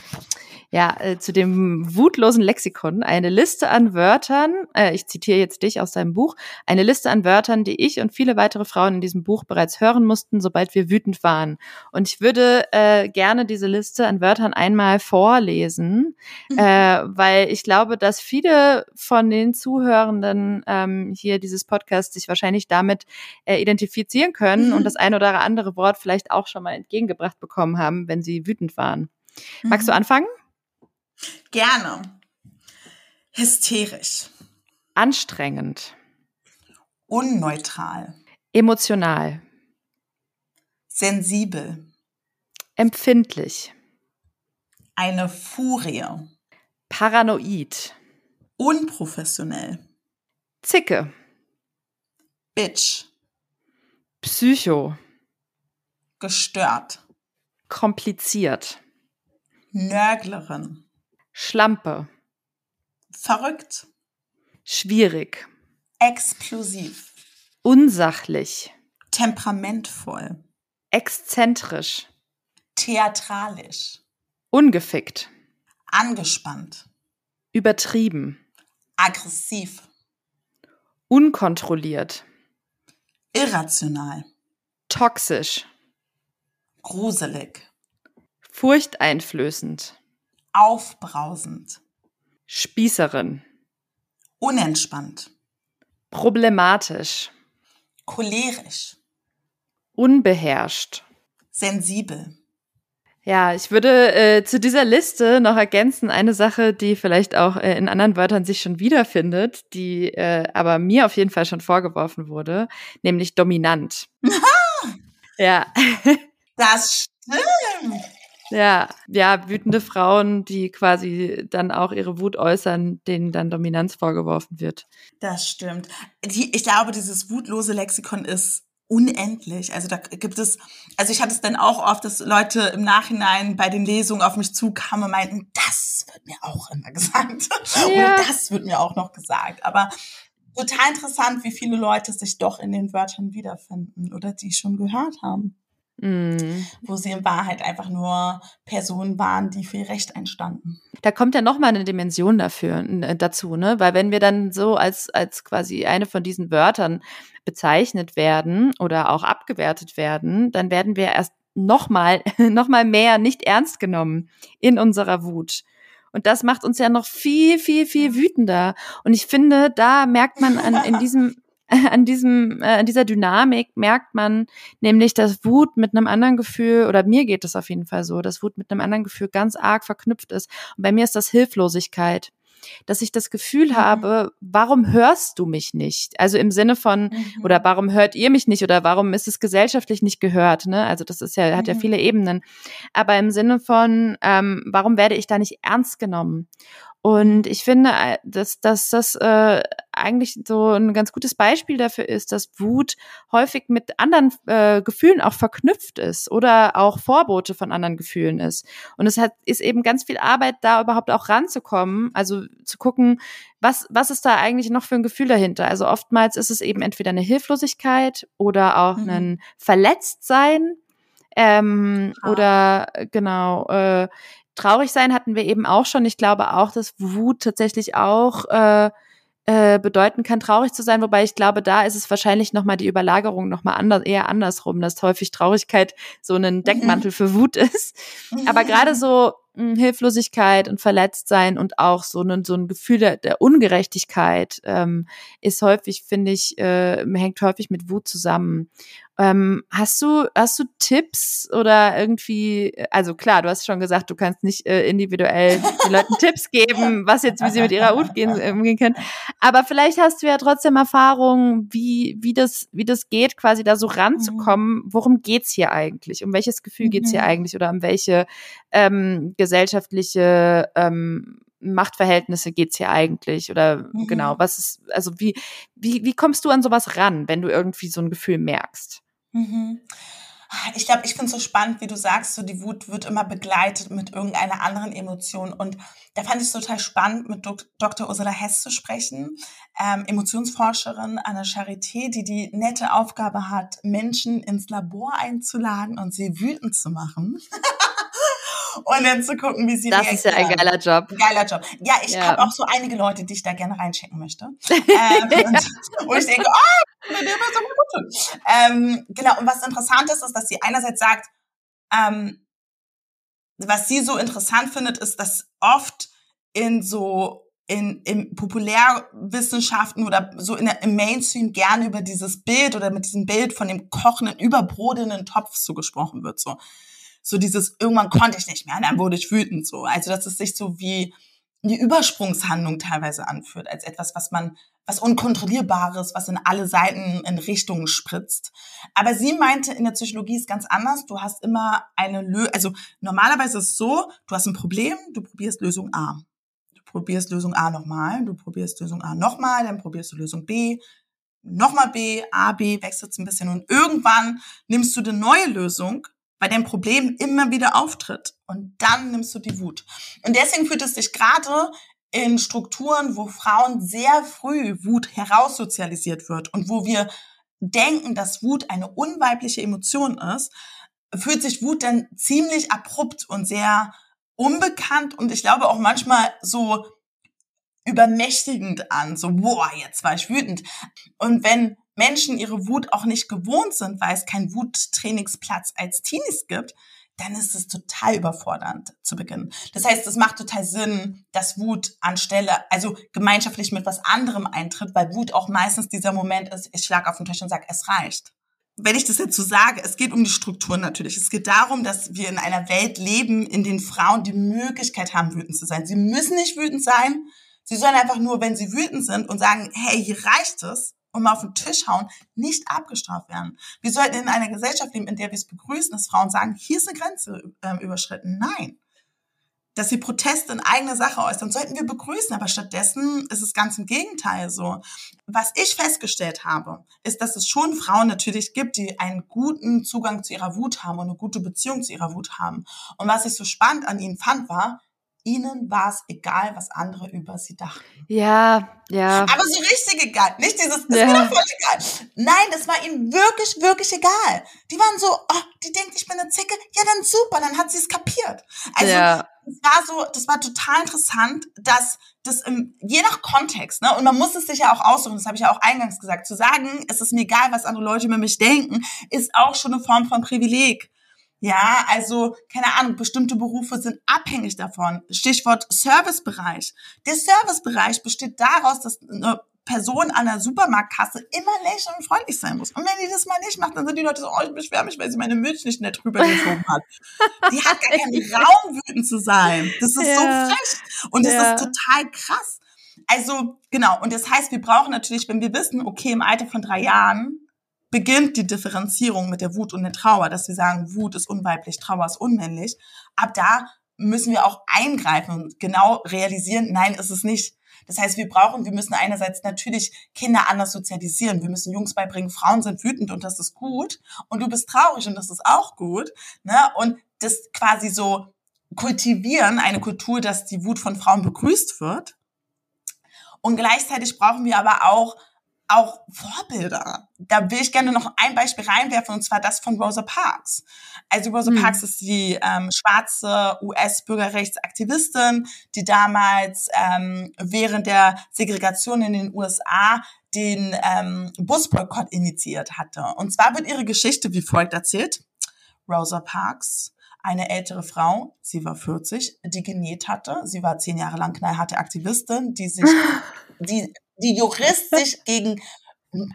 ja, äh, zu dem wutlosen Lexikon eine Liste an Wörtern, äh, ich zitiere jetzt dich aus deinem Buch, eine Liste an Wörtern, die ich und viele weitere Frauen in diesem Buch bereits hören mussten, sobald wir wütend waren. Und ich würde äh, gerne diese Liste an Wörtern einmal vorlesen, mhm. äh, weil ich glaube, dass viele von den Zuhörenden ähm, hier dieses Podcast sich wahrscheinlich damit äh, identifizieren können mhm. und das ein oder andere Wort vielleicht auch schon mal entgegengebracht bekommen haben, wenn sie wütend waren. Magst du mhm. anfangen? Gerne. Hysterisch. Anstrengend. Unneutral. Emotional. Sensibel. Empfindlich. Eine Furie. Paranoid. Unprofessionell. Zicke. Bitch. Psycho. Gestört. Kompliziert. Nörglerin. Schlampe. Verrückt. Schwierig. Explosiv. Unsachlich. Temperamentvoll. Exzentrisch. Theatralisch. Ungefickt. Angespannt. Übertrieben. Aggressiv. Unkontrolliert. Irrational. Toxisch. Gruselig. Furchteinflößend aufbrausend, Spießerin, unentspannt, problematisch, cholerisch, unbeherrscht, sensibel. Ja, ich würde äh, zu dieser Liste noch ergänzen eine Sache, die vielleicht auch äh, in anderen Wörtern sich schon wiederfindet, die äh, aber mir auf jeden Fall schon vorgeworfen wurde, nämlich dominant. ja. Das stimmt. Ja, ja, wütende Frauen, die quasi dann auch ihre Wut äußern, denen dann Dominanz vorgeworfen wird. Das stimmt. Die, ich glaube, dieses wutlose Lexikon ist unendlich. Also da gibt es, also ich hatte es dann auch oft, dass Leute im Nachhinein bei den Lesungen auf mich zukamen und meinten, das wird mir auch immer gesagt. Ja. Oder das wird mir auch noch gesagt. Aber total interessant, wie viele Leute sich doch in den Wörtern wiederfinden oder die schon gehört haben. Mm. Wo sie in Wahrheit einfach nur Personen waren, die für ihr Recht einstanden. Da kommt ja nochmal eine Dimension dafür, äh, dazu, ne? Weil wenn wir dann so als, als quasi eine von diesen Wörtern bezeichnet werden oder auch abgewertet werden, dann werden wir erst nochmal, nochmal mehr nicht ernst genommen in unserer Wut. Und das macht uns ja noch viel, viel, viel wütender. Und ich finde, da merkt man an, in diesem, an diesem, äh, an dieser Dynamik merkt man nämlich, dass Wut mit einem anderen Gefühl, oder mir geht es auf jeden Fall so, dass Wut mit einem anderen Gefühl ganz arg verknüpft ist. Und bei mir ist das Hilflosigkeit dass ich das Gefühl mhm. habe, warum hörst du mich nicht? Also im Sinne von, mhm. oder warum hört ihr mich nicht? Oder warum ist es gesellschaftlich nicht gehört? Ne? Also das ist ja, hat ja mhm. viele Ebenen. Aber im Sinne von, ähm, warum werde ich da nicht ernst genommen? Und ich finde, äh, dass, dass das äh, eigentlich so ein ganz gutes Beispiel dafür ist, dass Wut häufig mit anderen äh, Gefühlen auch verknüpft ist oder auch Vorbote von anderen Gefühlen ist. Und es hat, ist eben ganz viel Arbeit, da überhaupt auch ranzukommen, also zu gucken, was, was ist da eigentlich noch für ein Gefühl dahinter? Also oftmals ist es eben entweder eine Hilflosigkeit oder auch mhm. ein Verletztsein ähm, ah. oder genau äh, Traurig sein hatten wir eben auch schon. Ich glaube auch, dass Wut tatsächlich auch äh, äh, bedeuten kann, traurig zu sein. Wobei ich glaube, da ist es wahrscheinlich nochmal die Überlagerung nochmal anders, eher andersrum, dass häufig Traurigkeit so ein mhm. Deckmantel für Wut ist. Aber gerade so mh, hm, Hilflosigkeit und Verletztsein und auch so ein, so ein Gefühl der, der Ungerechtigkeit ähm, ist häufig, finde ich, äh, hängt häufig mit Wut zusammen. Ähm, hast du hast du Tipps oder irgendwie also klar du hast schon gesagt du kannst nicht äh, individuell den Leuten Tipps geben was jetzt wie sie mit ihrer Wut gehen, äh, umgehen können aber vielleicht hast du ja trotzdem Erfahrungen wie wie das wie das geht quasi da so ranzukommen mhm. worum geht's hier eigentlich um welches Gefühl geht's hier mhm. eigentlich oder um welche ähm, gesellschaftliche ähm, Machtverhältnisse geht's hier eigentlich? Oder mhm. genau, was ist, also wie, wie, wie kommst du an sowas ran, wenn du irgendwie so ein Gefühl merkst? Mhm. Ich glaube, ich finde es so spannend, wie du sagst, so die Wut wird immer begleitet mit irgendeiner anderen Emotion. Und da fand ich es total spannend, mit Dr. Ursula Hess zu sprechen, ähm, Emotionsforscherin an der Charité, die die nette Aufgabe hat, Menschen ins Labor einzuladen und sie wütend zu machen. und dann zu gucken, wie sie das ist ja ein geiler Job. Geiler Job. Ja, ich ja. habe auch so einige Leute, die ich da gerne reinschicken möchte. ähm, und, wo ich denke, oh, so ähm, genau, und was interessant ist, ist, dass sie einerseits sagt, ähm, was sie so interessant findet, ist, dass oft in so in, in Populärwissenschaften oder so in der, im Mainstream gerne über dieses Bild oder mit diesem Bild von dem kochenden, überbrodenden Topf so gesprochen wird. So so dieses, irgendwann konnte ich nicht mehr, dann wurde ich wütend so. Also, dass es sich so wie die Übersprungshandlung teilweise anfühlt, als etwas, was man, was unkontrollierbares, was in alle Seiten in Richtungen spritzt. Aber sie meinte, in der Psychologie ist ganz anders. Du hast immer eine Lösung, also normalerweise ist es so, du hast ein Problem, du probierst Lösung A. Du probierst Lösung A nochmal, du probierst Lösung A nochmal, dann probierst du Lösung B, nochmal B, A, B, wechselt ein bisschen und irgendwann nimmst du eine neue Lösung bei dem Problem immer wieder auftritt. Und dann nimmst du die Wut. Und deswegen fühlt es sich gerade in Strukturen, wo Frauen sehr früh Wut heraussozialisiert wird und wo wir denken, dass Wut eine unweibliche Emotion ist, fühlt sich Wut dann ziemlich abrupt und sehr unbekannt und ich glaube auch manchmal so übermächtigend an, so, boah, jetzt war ich wütend. Und wenn Menschen ihre Wut auch nicht gewohnt sind, weil es keinen Wuttrainingsplatz als Teenies gibt, dann ist es total überfordernd zu beginnen. Das heißt, es macht total Sinn, dass Wut anstelle, also gemeinschaftlich mit was anderem eintritt, weil Wut auch meistens dieser Moment ist, ich schlage auf den Tisch und sage, es reicht. Wenn ich das jetzt so sage, es geht um die Strukturen natürlich. Es geht darum, dass wir in einer Welt leben, in den Frauen die Möglichkeit haben, wütend zu sein. Sie müssen nicht wütend sein. Sie sollen einfach nur, wenn sie wütend sind und sagen, hey, hier reicht es, und mal auf den Tisch hauen, nicht abgestraft werden. Wir sollten in einer Gesellschaft leben, in der wir es begrüßen, dass Frauen sagen, hier ist eine Grenze äh, überschritten. Nein. dass sie Proteste in eigener Sache äußern, sollten wir begrüßen. Aber stattdessen ist es ganz im Gegenteil so. Was ich festgestellt habe, ist, dass es schon Frauen natürlich gibt, die einen guten Zugang zu ihrer Wut haben und eine gute Beziehung zu ihrer Wut haben. Und was ich so spannend an ihnen fand, war, ihnen war es egal, was andere über sie dachten. Ja, ja. Aber so richtig egal. Nicht dieses, das ja. ist mir voll egal. Nein, das war ihnen wirklich, wirklich egal. Die waren so, oh, die denkt, ich bin eine Zicke. Ja, dann super, dann hat sie es kapiert. Also, ja. das war so, das war total interessant, dass das im, je nach Kontext, ne, und man muss es sich ja auch aussuchen, das habe ich ja auch eingangs gesagt, zu sagen, es ist mir egal, was andere Leute über mich denken, ist auch schon eine Form von Privileg. Ja, also keine Ahnung, bestimmte Berufe sind abhängig davon. Stichwort Servicebereich. Der Servicebereich besteht daraus, dass eine Person an der Supermarktkasse immer lächeln und freundlich sein muss. Und wenn die das mal nicht macht, dann sind die Leute so, oh, ich beschwere mich, weil sie meine Milch nicht nett drüber geschoben hat. Die hat gar keinen Raum, wütend zu sein. Das ist ja. so frech. Und das ja. ist total krass. Also, genau. Und das heißt, wir brauchen natürlich, wenn wir wissen, okay, im Alter von drei Jahren beginnt die Differenzierung mit der Wut und der Trauer, dass wir sagen, Wut ist unweiblich, Trauer ist unmännlich. Ab da müssen wir auch eingreifen und genau realisieren, nein, ist es nicht. Das heißt, wir brauchen, wir müssen einerseits natürlich Kinder anders sozialisieren. Wir müssen Jungs beibringen, Frauen sind wütend und das ist gut. Und du bist traurig und das ist auch gut. Ne? Und das quasi so kultivieren, eine Kultur, dass die Wut von Frauen begrüßt wird. Und gleichzeitig brauchen wir aber auch auch Vorbilder. Da will ich gerne noch ein Beispiel reinwerfen, und zwar das von Rosa Parks. Also Rosa mhm. Parks ist die ähm, schwarze US-Bürgerrechtsaktivistin, die damals ähm, während der Segregation in den USA den ähm, Busboykott initiiert hatte. Und zwar wird ihre Geschichte wie folgt erzählt. Rosa Parks, eine ältere Frau, sie war 40, die genäht hatte. Sie war zehn Jahre lang knallharte Aktivistin, die sich, die die juristisch gegen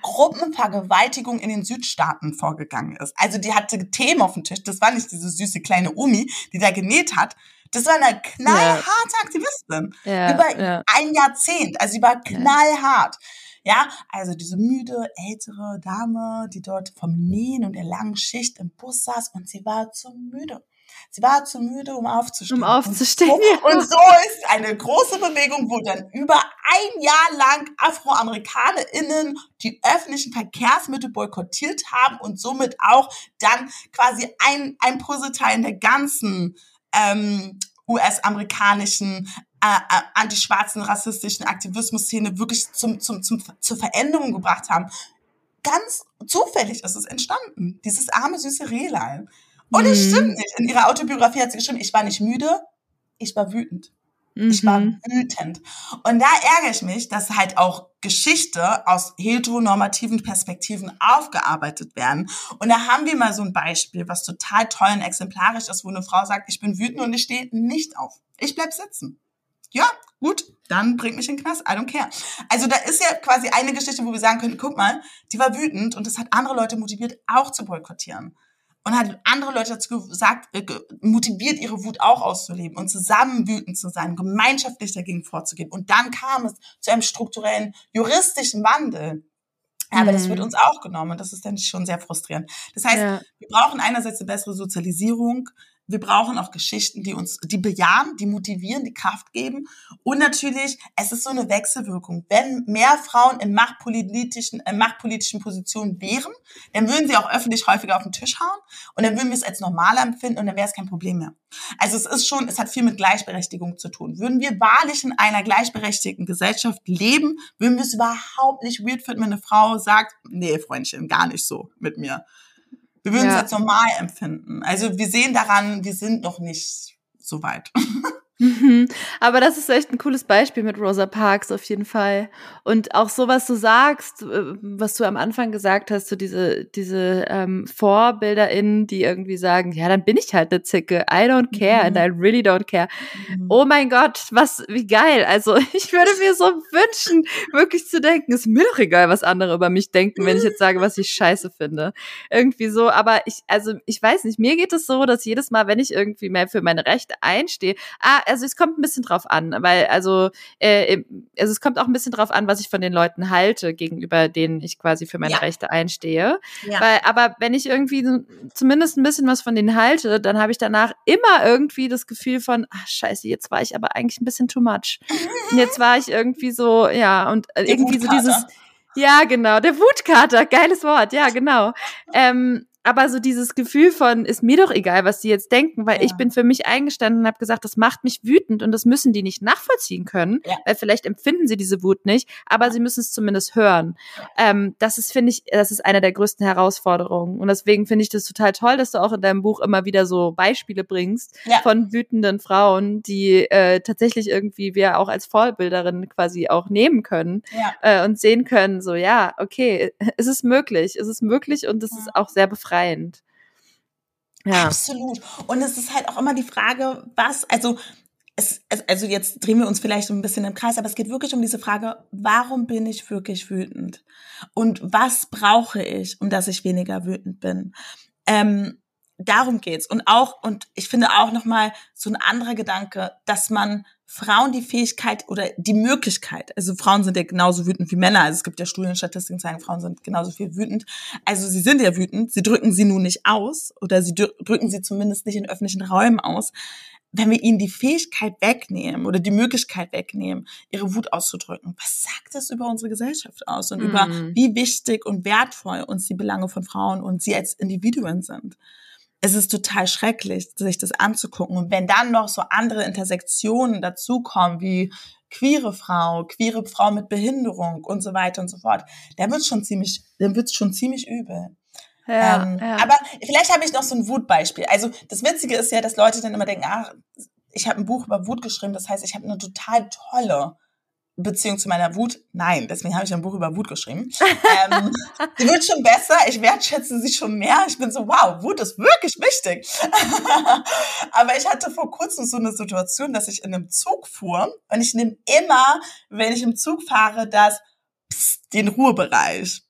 Gruppenvergewaltigung in den Südstaaten vorgegangen ist. Also die hatte Themen auf dem Tisch. Das war nicht diese süße kleine Omi, die da genäht hat. Das war eine knallharte ja. Aktivistin. Ja, über ja. ein Jahrzehnt. Also sie war knallhart. Ja, also diese müde, ältere Dame, die dort vom Nähen und der langen Schicht im Bus saß und sie war zu müde. Sie war zu müde, um aufzustehen. Um aufzustehen. Und so, und so ist eine große Bewegung, wo dann über ein Jahr lang AfroamerikanerInnen die öffentlichen Verkehrsmittel boykottiert haben und somit auch dann quasi ein, ein Puzzleteil in der ganzen ähm, US-amerikanischen äh, äh, antischwarzen rassistischen Aktivismus-Szene wirklich zum, zum, zum, zur Veränderung gebracht haben. Ganz zufällig ist es entstanden. Dieses arme, süße Rehlein. Und es mhm. stimmt nicht. In ihrer Autobiografie hat sie geschrieben, ich war nicht müde, ich war wütend. Mhm. Ich war mhm. wütend. Und da ärgere ich mich, dass halt auch Geschichte aus heteronormativen Perspektiven aufgearbeitet werden. Und da haben wir mal so ein Beispiel, was total toll und exemplarisch ist, wo eine Frau sagt, ich bin wütend und ich stehe nicht auf. Ich bleib sitzen. Ja, gut, dann bringt mich in den Knast. I don't care. Also da ist ja quasi eine Geschichte, wo wir sagen können, guck mal, die war wütend und das hat andere Leute motiviert, auch zu boykottieren und hat andere Leute dazu gesagt, äh, motiviert, ihre Wut auch auszuleben und zusammen wütend zu sein, gemeinschaftlich dagegen vorzugehen. Und dann kam es zu einem strukturellen juristischen Wandel. Aber das wird mhm. uns auch genommen und das ist dann schon sehr frustrierend. Das heißt, ja. wir brauchen einerseits eine bessere Sozialisierung, wir brauchen auch Geschichten, die uns, die bejahen, die motivieren, die Kraft geben. Und natürlich, es ist so eine Wechselwirkung. Wenn mehr Frauen in machtpolitischen, in machtpolitischen Positionen wären, dann würden sie auch öffentlich häufiger auf den Tisch hauen und dann würden wir es als normal empfinden und dann wäre es kein Problem mehr. Also es ist schon, es hat viel mit Gleichberechtigung zu tun. Würden wir wahrlich in einer gleichberechtigten Gesellschaft leben, würden wir es überhaupt nicht weird finden, wenn eine Frau sagt, nee, Freundchen, gar nicht so mit mir. Wir würden ja. es als normal empfinden. Also wir sehen daran, wir sind noch nicht so weit. Mhm. Aber das ist echt ein cooles Beispiel mit Rosa Parks auf jeden Fall. Und auch so, was du sagst, äh, was du am Anfang gesagt hast, so diese, diese ähm, VorbilderInnen, die irgendwie sagen, ja, dann bin ich halt eine Zicke. I don't care mhm. and I really don't care. Mhm. Oh mein Gott, was, wie geil. Also ich würde mir so wünschen, wirklich zu denken, ist mir doch egal, was andere über mich denken, wenn ich jetzt sage, was ich scheiße finde. Irgendwie so, aber ich, also ich weiß nicht, mir geht es so, dass jedes Mal, wenn ich irgendwie mehr für meine Rechte einstehe, ah, also es kommt ein bisschen drauf an, weil also, äh, also es kommt auch ein bisschen drauf an, was ich von den Leuten halte, gegenüber denen ich quasi für meine ja. Rechte einstehe. Ja. Weil, aber wenn ich irgendwie zumindest ein bisschen was von denen halte, dann habe ich danach immer irgendwie das Gefühl von, ach scheiße, jetzt war ich aber eigentlich ein bisschen too much. Und jetzt war ich irgendwie so, ja, und äh, irgendwie so dieses, ja, genau, der Wutkater, geiles Wort, ja, genau. Ähm, aber so dieses Gefühl von, ist mir doch egal, was die jetzt denken, weil ja. ich bin für mich eingestanden und habe gesagt, das macht mich wütend und das müssen die nicht nachvollziehen können, ja. weil vielleicht empfinden sie diese Wut nicht, aber sie müssen es zumindest hören. Ähm, das ist, finde ich, das ist eine der größten Herausforderungen. Und deswegen finde ich das total toll, dass du auch in deinem Buch immer wieder so Beispiele bringst ja. von wütenden Frauen, die äh, tatsächlich irgendwie wir auch als Vorbilderin quasi auch nehmen können äh, und sehen können, so ja, okay, es ist möglich, es ist möglich und es ist auch sehr befreiend befreiend. Ja. Absolut. Und es ist halt auch immer die Frage, was, also es, also jetzt drehen wir uns vielleicht ein bisschen im Kreis, aber es geht wirklich um diese Frage, warum bin ich wirklich wütend? Und was brauche ich, um dass ich weniger wütend bin? Ähm, darum geht's. Und auch, und ich finde auch nochmal so ein anderer Gedanke, dass man Frauen die Fähigkeit oder die Möglichkeit, also Frauen sind ja genauso wütend wie Männer, also es gibt ja Studienstatistiken, die sagen, Frauen sind genauso viel wütend. Also sie sind ja wütend, sie drücken sie nun nicht aus oder sie drücken sie zumindest nicht in öffentlichen Räumen aus. Wenn wir ihnen die Fähigkeit wegnehmen oder die Möglichkeit wegnehmen, ihre Wut auszudrücken, was sagt das über unsere Gesellschaft aus und mm. über mhm. wie wichtig und wertvoll uns die Belange von Frauen und sie als Individuen sind? Es ist total schrecklich, sich das anzugucken. Und wenn dann noch so andere Intersektionen dazukommen, wie queere Frau, queere Frau mit Behinderung und so weiter und so fort, dann wird schon ziemlich, dann wird's schon ziemlich übel. Ja, ähm, ja. Aber vielleicht habe ich noch so ein Wutbeispiel. Also das Witzige ist ja, dass Leute dann immer denken, ach, ich habe ein Buch über Wut geschrieben, das heißt, ich habe eine total tolle Beziehung zu meiner Wut? Nein, deswegen habe ich ein Buch über Wut geschrieben. ähm, sie wird schon besser, ich wertschätze sie schon mehr. Ich bin so, wow, Wut ist wirklich wichtig. Aber ich hatte vor kurzem so eine Situation, dass ich in einem Zug fuhr und ich nehme immer, wenn ich im Zug fahre, das Psst, den Ruhebereich.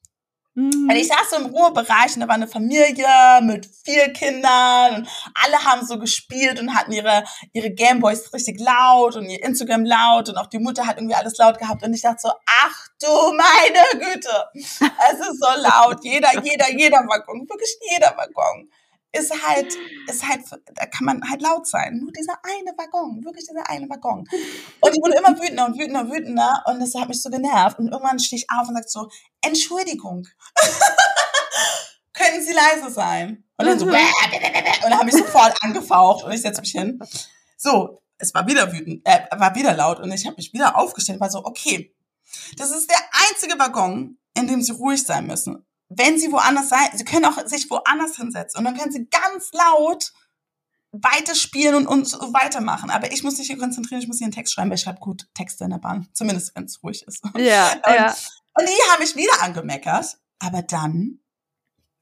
Mhm. Und ich saß so im Ruhebereich und da war eine Familie mit vier Kindern und alle haben so gespielt und hatten ihre, ihre Gameboys richtig laut und ihr Instagram laut und auch die Mutter hat irgendwie alles laut gehabt und ich dachte so, ach du meine Güte, es ist so laut, jeder, jeder, jeder Waggon, wirklich jeder Waggon ist halt, ist halt, da kann man halt laut sein. Nur dieser eine Waggon, wirklich dieser eine Waggon. Und ich wurde immer wütender und wütender und wütender und das hat mich so genervt. Und irgendwann stehe ich auf und sage so, Entschuldigung. Können Sie leise sein? Und dann so, mhm. und dann habe ich sofort angefaucht und ich setze mich hin. So, es war wieder wütend, äh, war wieder laut und ich habe mich wieder aufgestellt, war so, okay, das ist der einzige Waggon, in dem Sie ruhig sein müssen wenn sie woanders sein, sie können auch sich woanders hinsetzen und dann können sie ganz laut weiterspielen und, und so weitermachen. Aber ich muss mich hier konzentrieren, ich muss hier einen Text schreiben, weil ich schreibe gut Texte in der Bahn. Zumindest, wenn es ruhig ist. Ja, und, ja. Und die haben mich wieder angemeckert. Aber dann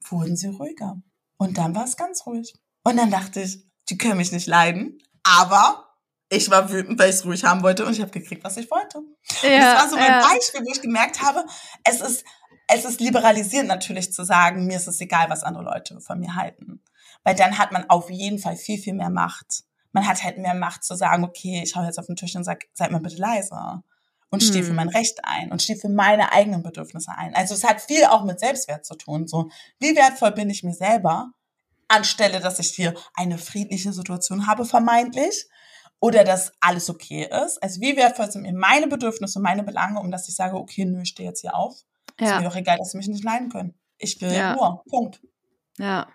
wurden sie ruhiger. Und dann war es ganz ruhig. Und dann dachte ich, die können mich nicht leiden. Aber ich war wütend, weil ich es ruhig haben wollte und ich habe gekriegt, was ich wollte. Ja, das war so mein ja. Beispiel, wo ich gemerkt habe, es ist es ist liberalisierend natürlich zu sagen, mir ist es egal, was andere Leute von mir halten. Weil dann hat man auf jeden Fall viel, viel mehr Macht. Man hat halt mehr Macht zu sagen, okay, ich hau jetzt auf den Tisch und sag, seid mal bitte leiser. Und stehe für hm. mein Recht ein und stehe für meine eigenen Bedürfnisse ein. Also es hat viel auch mit Selbstwert zu tun. So, wie wertvoll bin ich mir selber, anstelle, dass ich hier eine friedliche Situation habe, vermeintlich, oder dass alles okay ist. Also wie wertvoll sind mir meine Bedürfnisse, meine Belange, um dass ich sage, okay, nö, ich stehe jetzt hier auf. Ja. Ist mir doch egal, dass sie mich nicht leiden können. Ich will ja. Ruhe. Punkt. Ja.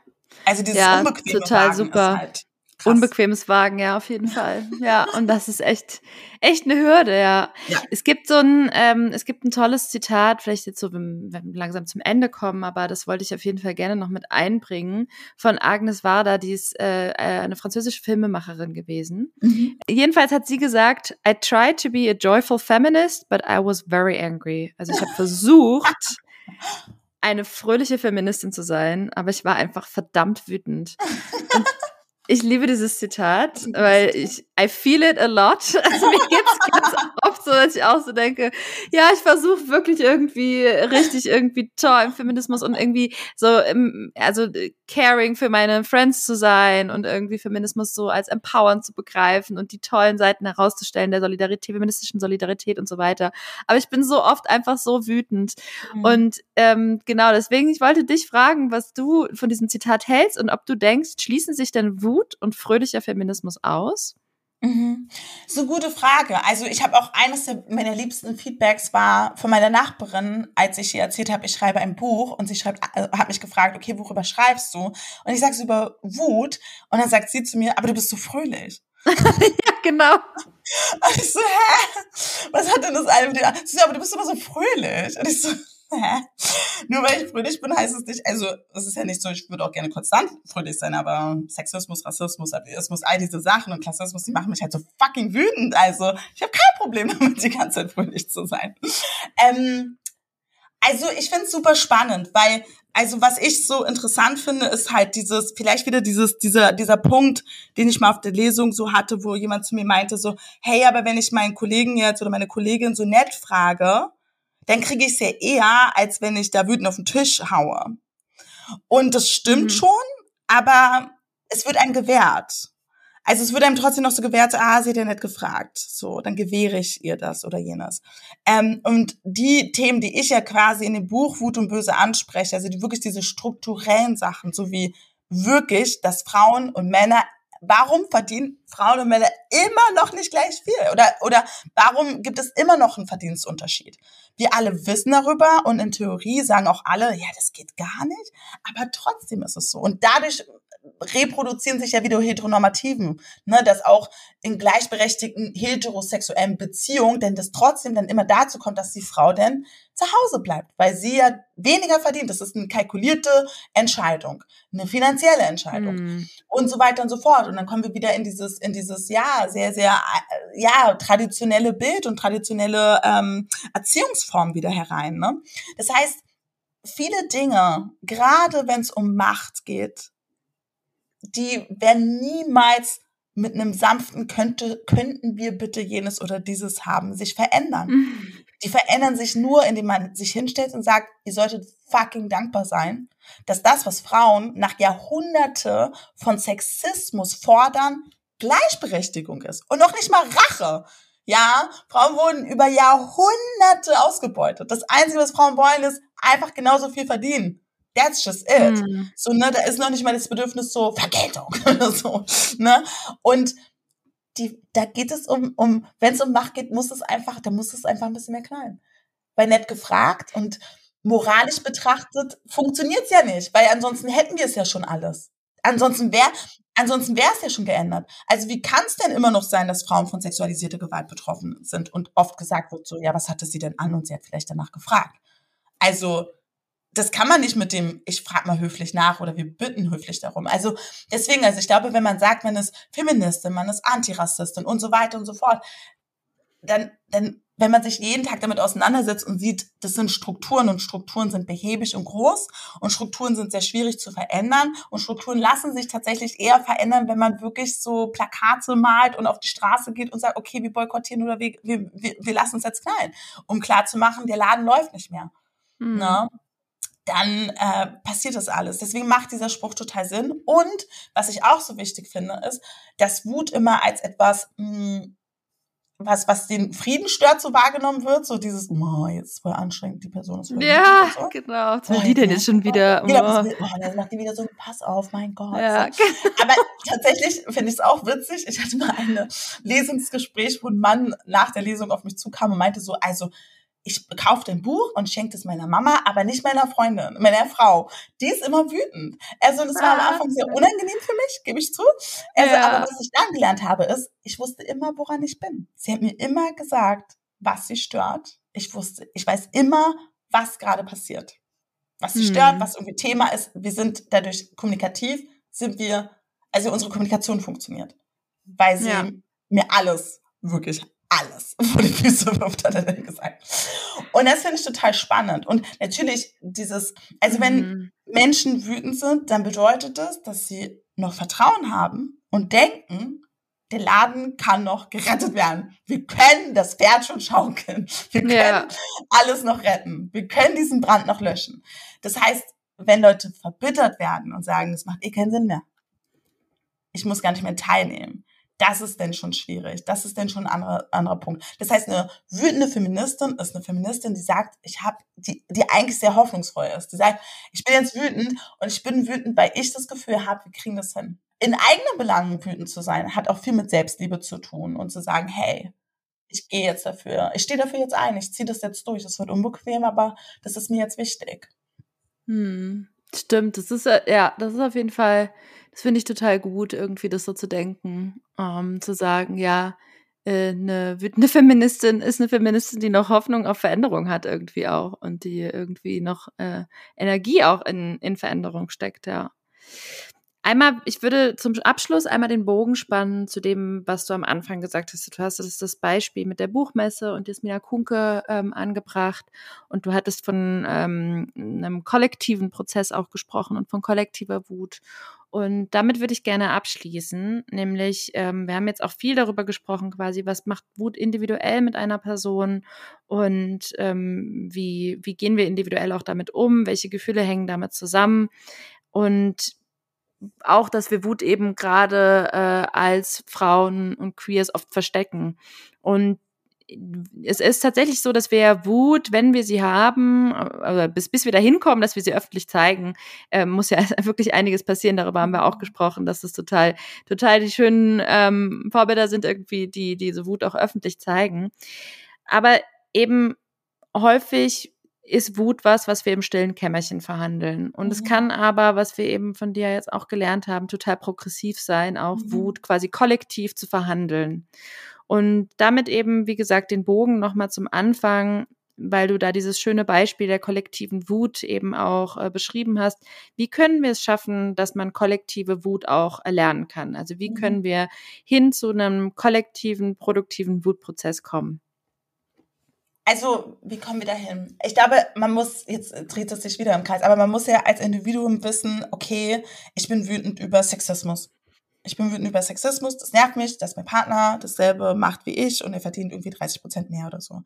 Also dieses ja, unbequeme total Wagen super. Halt Unbequemes Wagen, ja, auf jeden Fall. Ja, und das ist echt, echt eine Hürde, ja. ja. Es gibt so ein, ähm, es gibt ein tolles Zitat, vielleicht jetzt so, wenn, wenn wir langsam zum Ende kommen, aber das wollte ich auf jeden Fall gerne noch mit einbringen, von Agnes Varda, die ist äh, äh eine französische Filmemacherin gewesen. Mhm. Jedenfalls hat sie gesagt, I tried to be a joyful feminist, but I was very angry. Also ich habe versucht, eine fröhliche Feministin zu sein, aber ich war einfach verdammt wütend. Und ich liebe dieses Zitat, weil ich, I feel it a lot. Also mir geht's ganz oft so, dass ich auch so denke, ja, ich versuche wirklich irgendwie richtig irgendwie toll im Feminismus und irgendwie so, also caring für meine Friends zu sein und irgendwie Feminismus so als empowernd zu begreifen und die tollen Seiten herauszustellen der Solidarität, feministischen Solidarität und so weiter. Aber ich bin so oft einfach so wütend. Mhm. Und ähm, genau deswegen, ich wollte dich fragen, was du von diesem Zitat hältst und ob du denkst, schließen sich denn Wut und fröhlicher Feminismus aus? Mhm. So gute Frage. Also ich habe auch eines meiner liebsten Feedbacks war von meiner Nachbarin, als ich ihr erzählt habe, ich schreibe ein Buch und sie schreibt, äh, hat mich gefragt, okay, worüber schreibst du? Und ich sage es über Wut und dann sagt sie zu mir, aber du bist so fröhlich. ja, genau. Und ich so, hä? Was hat denn das eine mit dir? Sie so, aber du bist immer so fröhlich. Und ich so, Nur weil ich fröhlich bin, heißt es nicht, also es ist ja nicht so, ich würde auch gerne konstant fröhlich sein, aber Sexismus, Rassismus, Atheismus, all diese Sachen und Klassismus, die machen mich halt so fucking wütend. Also ich habe kein Problem damit, die ganze Zeit fröhlich zu sein. Ähm, also ich finde es super spannend, weil also was ich so interessant finde, ist halt dieses, vielleicht wieder dieses, dieser, dieser Punkt, den ich mal auf der Lesung so hatte, wo jemand zu mir meinte so, hey, aber wenn ich meinen Kollegen jetzt oder meine Kollegin so nett frage, dann kriege ich es ja eher, als wenn ich da wütend auf den Tisch haue. Und das stimmt mhm. schon, aber es wird einem gewährt. Also es wird einem trotzdem noch so gewährt, ah, sie hat ja nicht gefragt. So, dann gewähre ich ihr das oder jenes. Ähm, und die Themen, die ich ja quasi in dem Buch Wut und Böse anspreche, also die, wirklich diese strukturellen Sachen, so wie wirklich, dass Frauen und Männer warum verdienen Frauen und Männer immer noch nicht gleich viel? Oder, oder warum gibt es immer noch einen Verdienstunterschied? Wir alle wissen darüber und in Theorie sagen auch alle, ja, das geht gar nicht, aber trotzdem ist es so. Und dadurch reproduzieren sich ja wieder Heteronormativen, ne, dass auch in gleichberechtigten heterosexuellen Beziehungen, denn das trotzdem dann immer dazu kommt, dass die Frau denn zu Hause bleibt, weil sie ja weniger verdient. Das ist eine kalkulierte Entscheidung, eine finanzielle Entscheidung mm. und so weiter und so fort. Und dann kommen wir wieder in dieses, in dieses ja sehr, sehr ja traditionelle Bild und traditionelle ähm, Erziehungsform wieder herein. Ne? Das heißt, viele Dinge, gerade wenn es um Macht geht, die werden niemals mit einem sanften könnte, könnten wir bitte jenes oder dieses haben, sich verändern. Mhm. Die verändern sich nur, indem man sich hinstellt und sagt, ihr solltet fucking dankbar sein, dass das, was Frauen nach Jahrhunderte von Sexismus fordern, Gleichberechtigung ist. Und noch nicht mal Rache. Ja, Frauen wurden über Jahrhunderte ausgebeutet. Das Einzige, was Frauen wollen, ist einfach genauso viel verdienen. That's just it. Mm. So, ne, da ist noch nicht mal das Bedürfnis so Vergeltung oder so, ne? Und die, da geht es um, um, wenn es um Macht geht, muss es einfach, da muss es einfach ein bisschen mehr knallen. Weil nett gefragt und moralisch betrachtet funktioniert's ja nicht, weil ansonsten hätten wir es ja schon alles. Ansonsten wäre, ansonsten wäre es ja schon geändert. Also wie kann es denn immer noch sein, dass Frauen von sexualisierter Gewalt betroffen sind und oft gesagt wird so, ja, was hatte sie denn an und sie hat vielleicht danach gefragt. Also das kann man nicht mit dem, ich frage mal höflich nach oder wir bitten höflich darum. Also deswegen, also ich glaube, wenn man sagt, man ist Feministin, man ist Antirassistin und so weiter und so fort, dann, dann, wenn man sich jeden Tag damit auseinandersetzt und sieht, das sind Strukturen und Strukturen sind behäbig und groß und Strukturen sind sehr schwierig zu verändern und Strukturen lassen sich tatsächlich eher verändern, wenn man wirklich so Plakate malt und auf die Straße geht und sagt, okay, wir boykottieren oder wir, wir, wir, lassen uns jetzt knallen, um klarzumachen, der Laden läuft nicht mehr. Mhm. Ne? Dann äh, passiert das alles. Deswegen macht dieser Spruch total Sinn. Und was ich auch so wichtig finde, ist, dass Wut immer als etwas, mh, hm, was, was den Frieden stört, so wahrgenommen wird. So dieses, oh, jetzt ist voll anstrengend, die Person ist voll Ja, so. genau. Was will oh, die denn jetzt schon wieder? Oh. Genau, oh, dann macht die wieder so, pass auf, mein Gott. Ja. So. Aber tatsächlich finde ich es auch witzig. Ich hatte mal ein Lesungsgespräch, wo ein Mann nach der Lesung auf mich zukam und meinte so, also ich kaufe ein Buch und schenke es meiner Mama, aber nicht meiner Freundin, meiner Frau. Die ist immer wütend. Also das war am ah, Anfang sehr unangenehm für mich, gebe ich zu. Also, ja. aber was ich dann gelernt habe, ist, ich wusste immer, woran ich bin. Sie hat mir immer gesagt, was sie stört. Ich wusste, ich weiß immer, was gerade passiert. Was sie hm. stört, was irgendwie Thema ist. Wir sind dadurch kommunikativ, sind wir, also unsere Kommunikation funktioniert. Weil sie ja. mir alles wirklich alles vor die Füße wirft, hat er dann gesagt. Und das finde ich total spannend. Und natürlich dieses, also wenn mhm. Menschen wütend sind, dann bedeutet das, dass sie noch Vertrauen haben und denken, der Laden kann noch gerettet werden. Wir können das Pferd schon schaukeln. Wir können ja. alles noch retten. Wir können diesen Brand noch löschen. Das heißt, wenn Leute verbittert werden und sagen, das macht eh keinen Sinn mehr. Ich muss gar nicht mehr teilnehmen. Das ist denn schon schwierig. Das ist denn schon ein anderer, anderer Punkt. Das heißt, eine wütende Feministin ist eine Feministin, die sagt, ich habe, die, die eigentlich sehr hoffnungsvoll ist. Die sagt, ich bin jetzt wütend und ich bin wütend, weil ich das Gefühl habe, wir kriegen das hin in eigenen Belangen wütend zu sein, hat auch viel mit Selbstliebe zu tun und zu sagen, hey, ich gehe jetzt dafür, ich stehe dafür jetzt ein, ich ziehe das jetzt durch. Es wird unbequem, aber das ist mir jetzt wichtig. Hm, stimmt, das ist äh, ja, das ist auf jeden Fall, das finde ich total gut, irgendwie das so zu denken, ähm, zu sagen, ja, äh, eine Feministin ist eine Feministin, die noch Hoffnung auf Veränderung hat irgendwie auch und die irgendwie noch äh, Energie auch in, in Veränderung steckt, ja. Einmal, ich würde zum Abschluss einmal den Bogen spannen zu dem, was du am Anfang gesagt hast. Du hast das, das Beispiel mit der Buchmesse und Jasmina Kunke ähm, angebracht und du hattest von ähm, einem kollektiven Prozess auch gesprochen und von kollektiver Wut. Und damit würde ich gerne abschließen, nämlich ähm, wir haben jetzt auch viel darüber gesprochen, quasi, was macht Wut individuell mit einer Person und ähm, wie, wie gehen wir individuell auch damit um, welche Gefühle hängen damit zusammen. Und auch, dass wir Wut eben gerade äh, als Frauen und Queers oft verstecken. Und es ist tatsächlich so, dass wir Wut, wenn wir sie haben, also bis, bis wir dahin kommen, dass wir sie öffentlich zeigen, äh, muss ja wirklich einiges passieren. Darüber haben wir auch gesprochen, dass es total, total die schönen ähm, Vorbilder sind irgendwie, die diese Wut auch öffentlich zeigen. Aber eben häufig ist Wut was, was wir im stillen Kämmerchen verhandeln. Und mhm. es kann aber, was wir eben von dir jetzt auch gelernt haben, total progressiv sein, auch mhm. Wut quasi kollektiv zu verhandeln. Und damit eben, wie gesagt, den Bogen nochmal zum Anfang, weil du da dieses schöne Beispiel der kollektiven Wut eben auch äh, beschrieben hast. Wie können wir es schaffen, dass man kollektive Wut auch erlernen kann? Also wie mhm. können wir hin zu einem kollektiven, produktiven Wutprozess kommen? also, wie kommen wir dahin? Ich glaube, man muss, jetzt dreht es sich wieder im Kreis, aber man muss ja als Individuum wissen, okay, ich bin wütend über Sexismus. Ich bin wütend über Sexismus, das nervt mich, dass mein Partner dasselbe macht wie ich und er verdient irgendwie 30 Prozent mehr oder so.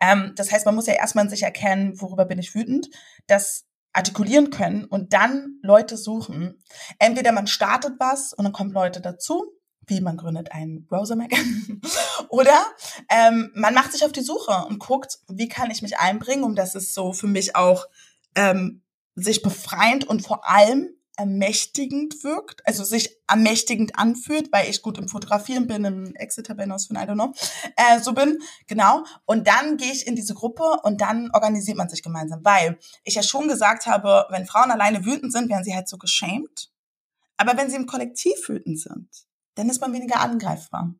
Ähm, das heißt, man muss ja erstmal in sich erkennen, worüber bin ich wütend, das artikulieren können und dann Leute suchen. Entweder man startet was und dann kommen Leute dazu, wie man gründet einen Browser Mac. Oder ähm, man macht sich auf die Suche und guckt, wie kann ich mich einbringen, um dass es so für mich auch ähm, sich befreiend und vor allem ermächtigend wirkt, also sich ermächtigend anfühlt, weil ich gut im Fotografieren bin, im bin aus von I don't know, äh, so bin, genau. Und dann gehe ich in diese Gruppe und dann organisiert man sich gemeinsam, weil ich ja schon gesagt habe, wenn Frauen alleine wütend sind, werden sie halt so geschämt. Aber wenn sie im Kollektiv wütend sind, dann ist man weniger angreifbar.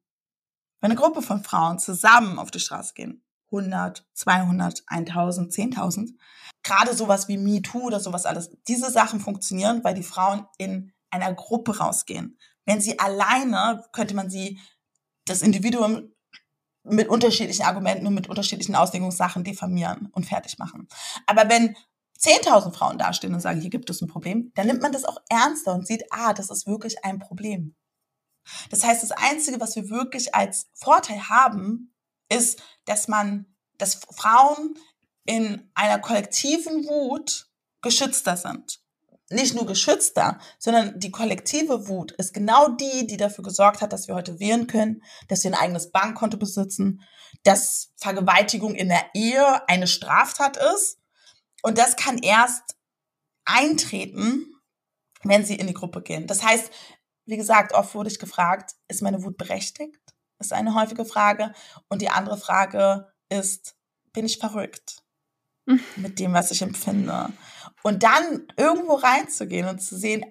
Wenn eine Gruppe von Frauen zusammen auf die Straße gehen, 100, 200, 1000, 10.000, gerade sowas wie MeToo oder sowas alles, diese Sachen funktionieren, weil die Frauen in einer Gruppe rausgehen. Wenn sie alleine, könnte man sie, das Individuum mit unterschiedlichen Argumenten und mit unterschiedlichen Auslegungssachen diffamieren und fertig machen. Aber wenn 10.000 Frauen dastehen und sagen, hier gibt es ein Problem, dann nimmt man das auch ernster und sieht, ah, das ist wirklich ein Problem. Das heißt, das Einzige, was wir wirklich als Vorteil haben, ist, dass man, dass Frauen in einer kollektiven Wut geschützter sind. Nicht nur geschützter, sondern die kollektive Wut ist genau die, die dafür gesorgt hat, dass wir heute wählen können, dass wir ein eigenes Bankkonto besitzen, dass Vergewaltigung in der Ehe eine Straftat ist. Und das kann erst eintreten, wenn sie in die Gruppe gehen. Das heißt, wie gesagt, oft wurde ich gefragt, ist meine Wut berechtigt? Ist eine häufige Frage. Und die andere Frage ist, bin ich verrückt mit dem, was ich empfinde? Und dann irgendwo reinzugehen und zu sehen,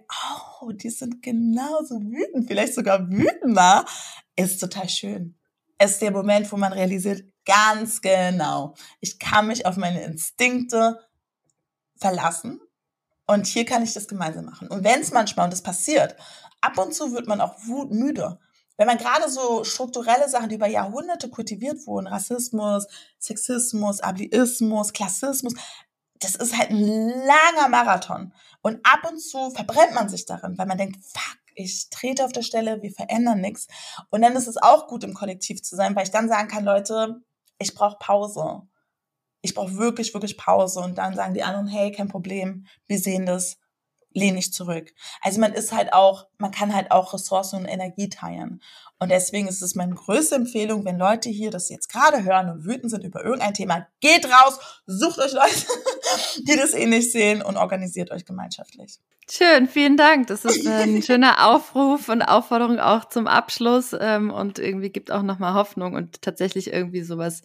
oh, die sind genauso wütend, vielleicht sogar wütender, ist total schön. Es ist der Moment, wo man realisiert, ganz genau, ich kann mich auf meine Instinkte verlassen und hier kann ich das gemeinsam machen. Und wenn es manchmal, und das passiert, ab und zu wird man auch müde. Wenn man gerade so strukturelle Sachen, die über Jahrhunderte kultiviert wurden, Rassismus, Sexismus, Ableismus, Klassismus, das ist halt ein langer Marathon. Und ab und zu verbrennt man sich darin, weil man denkt, fuck, ich trete auf der Stelle, wir verändern nichts. Und dann ist es auch gut, im Kollektiv zu sein, weil ich dann sagen kann, Leute, ich brauche Pause. Ich brauche wirklich, wirklich Pause. Und dann sagen die anderen, hey, kein Problem, wir sehen das, lehne ich zurück. Also man ist halt auch, man kann halt auch Ressourcen und Energie teilen. Und deswegen ist es meine größte Empfehlung, wenn Leute hier das jetzt gerade hören und wütend sind über irgendein Thema, geht raus, sucht euch Leute, die das ähnlich sehen und organisiert euch gemeinschaftlich. Schön, vielen Dank. Das ist ein schöner Aufruf und Aufforderung auch zum Abschluss ähm, und irgendwie gibt auch nochmal Hoffnung und tatsächlich irgendwie sowas,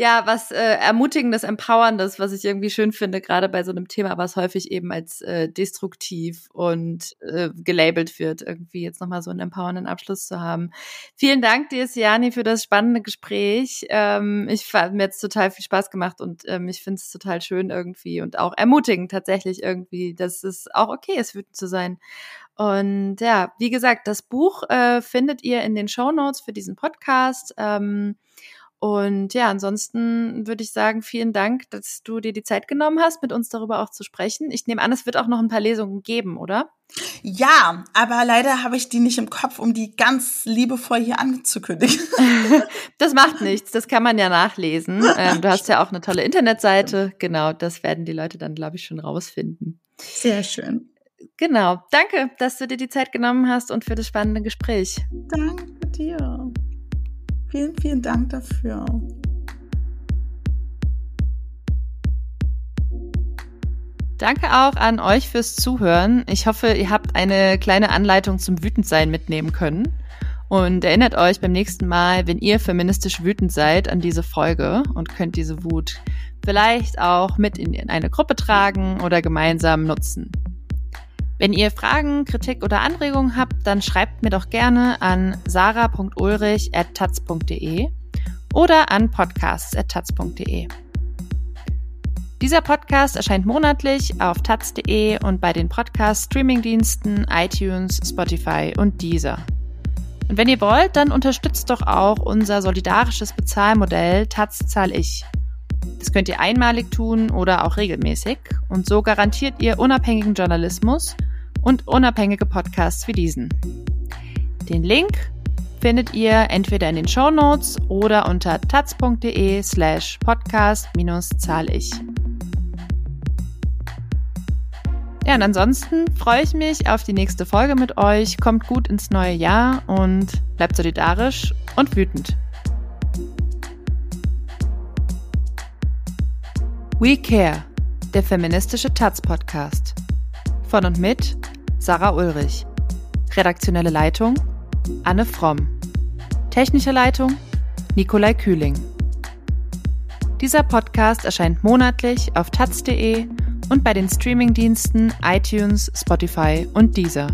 ja, was äh, Ermutigendes, Empowerndes, was ich irgendwie schön finde, gerade bei so einem Thema, was häufig eben als äh, destruktiv und äh, gelabelt wird, irgendwie jetzt nochmal so einen empowernden Abschluss zu haben. Vielen Dank dir, Siani, für das spannende Gespräch. Ähm, ich hat mir jetzt total viel Spaß gemacht und ähm, ich finde es total schön irgendwie und auch ermutigend tatsächlich irgendwie, dass es auch okay ist, wütend zu sein. Und ja, wie gesagt, das Buch äh, findet ihr in den Show Notes für diesen Podcast. Ähm, und ja, ansonsten würde ich sagen, vielen Dank, dass du dir die Zeit genommen hast, mit uns darüber auch zu sprechen. Ich nehme an, es wird auch noch ein paar Lesungen geben, oder? Ja, aber leider habe ich die nicht im Kopf, um die ganz liebevoll hier anzukündigen. das macht nichts, das kann man ja nachlesen. Ähm, du hast ja auch eine tolle Internetseite. Genau, das werden die Leute dann, glaube ich, schon rausfinden. Sehr schön. Genau. Danke, dass du dir die Zeit genommen hast und für das spannende Gespräch. Danke dir. Vielen, vielen Dank dafür. Danke auch an euch fürs Zuhören. Ich hoffe, ihr habt eine kleine Anleitung zum Wütendsein mitnehmen können. Und erinnert euch beim nächsten Mal, wenn ihr feministisch wütend seid, an diese Folge und könnt diese Wut vielleicht auch mit in eine Gruppe tragen oder gemeinsam nutzen. Wenn ihr Fragen, Kritik oder Anregungen habt, dann schreibt mir doch gerne an sarah.ulrich.taz.de oder an podcasts.taz.de. Dieser Podcast erscheint monatlich auf taz.de und bei den Podcast-Streaming-Diensten iTunes, Spotify und Deezer. Und wenn ihr wollt, dann unterstützt doch auch unser solidarisches Bezahlmodell Taz zahl ich. Das könnt ihr einmalig tun oder auch regelmäßig und so garantiert ihr unabhängigen Journalismus – und unabhängige Podcasts wie diesen. Den Link findet ihr entweder in den Show Notes oder unter taz.de slash podcast-zahl ich. Ja, und ansonsten freue ich mich auf die nächste Folge mit euch. Kommt gut ins neue Jahr und bleibt solidarisch und wütend. We Care, der feministische Taz-Podcast. Von und mit Sarah Ulrich. Redaktionelle Leitung Anne Fromm. Technische Leitung Nikolai Kühling. Dieser Podcast erscheint monatlich auf taz.de und bei den Streamingdiensten iTunes, Spotify und Deezer.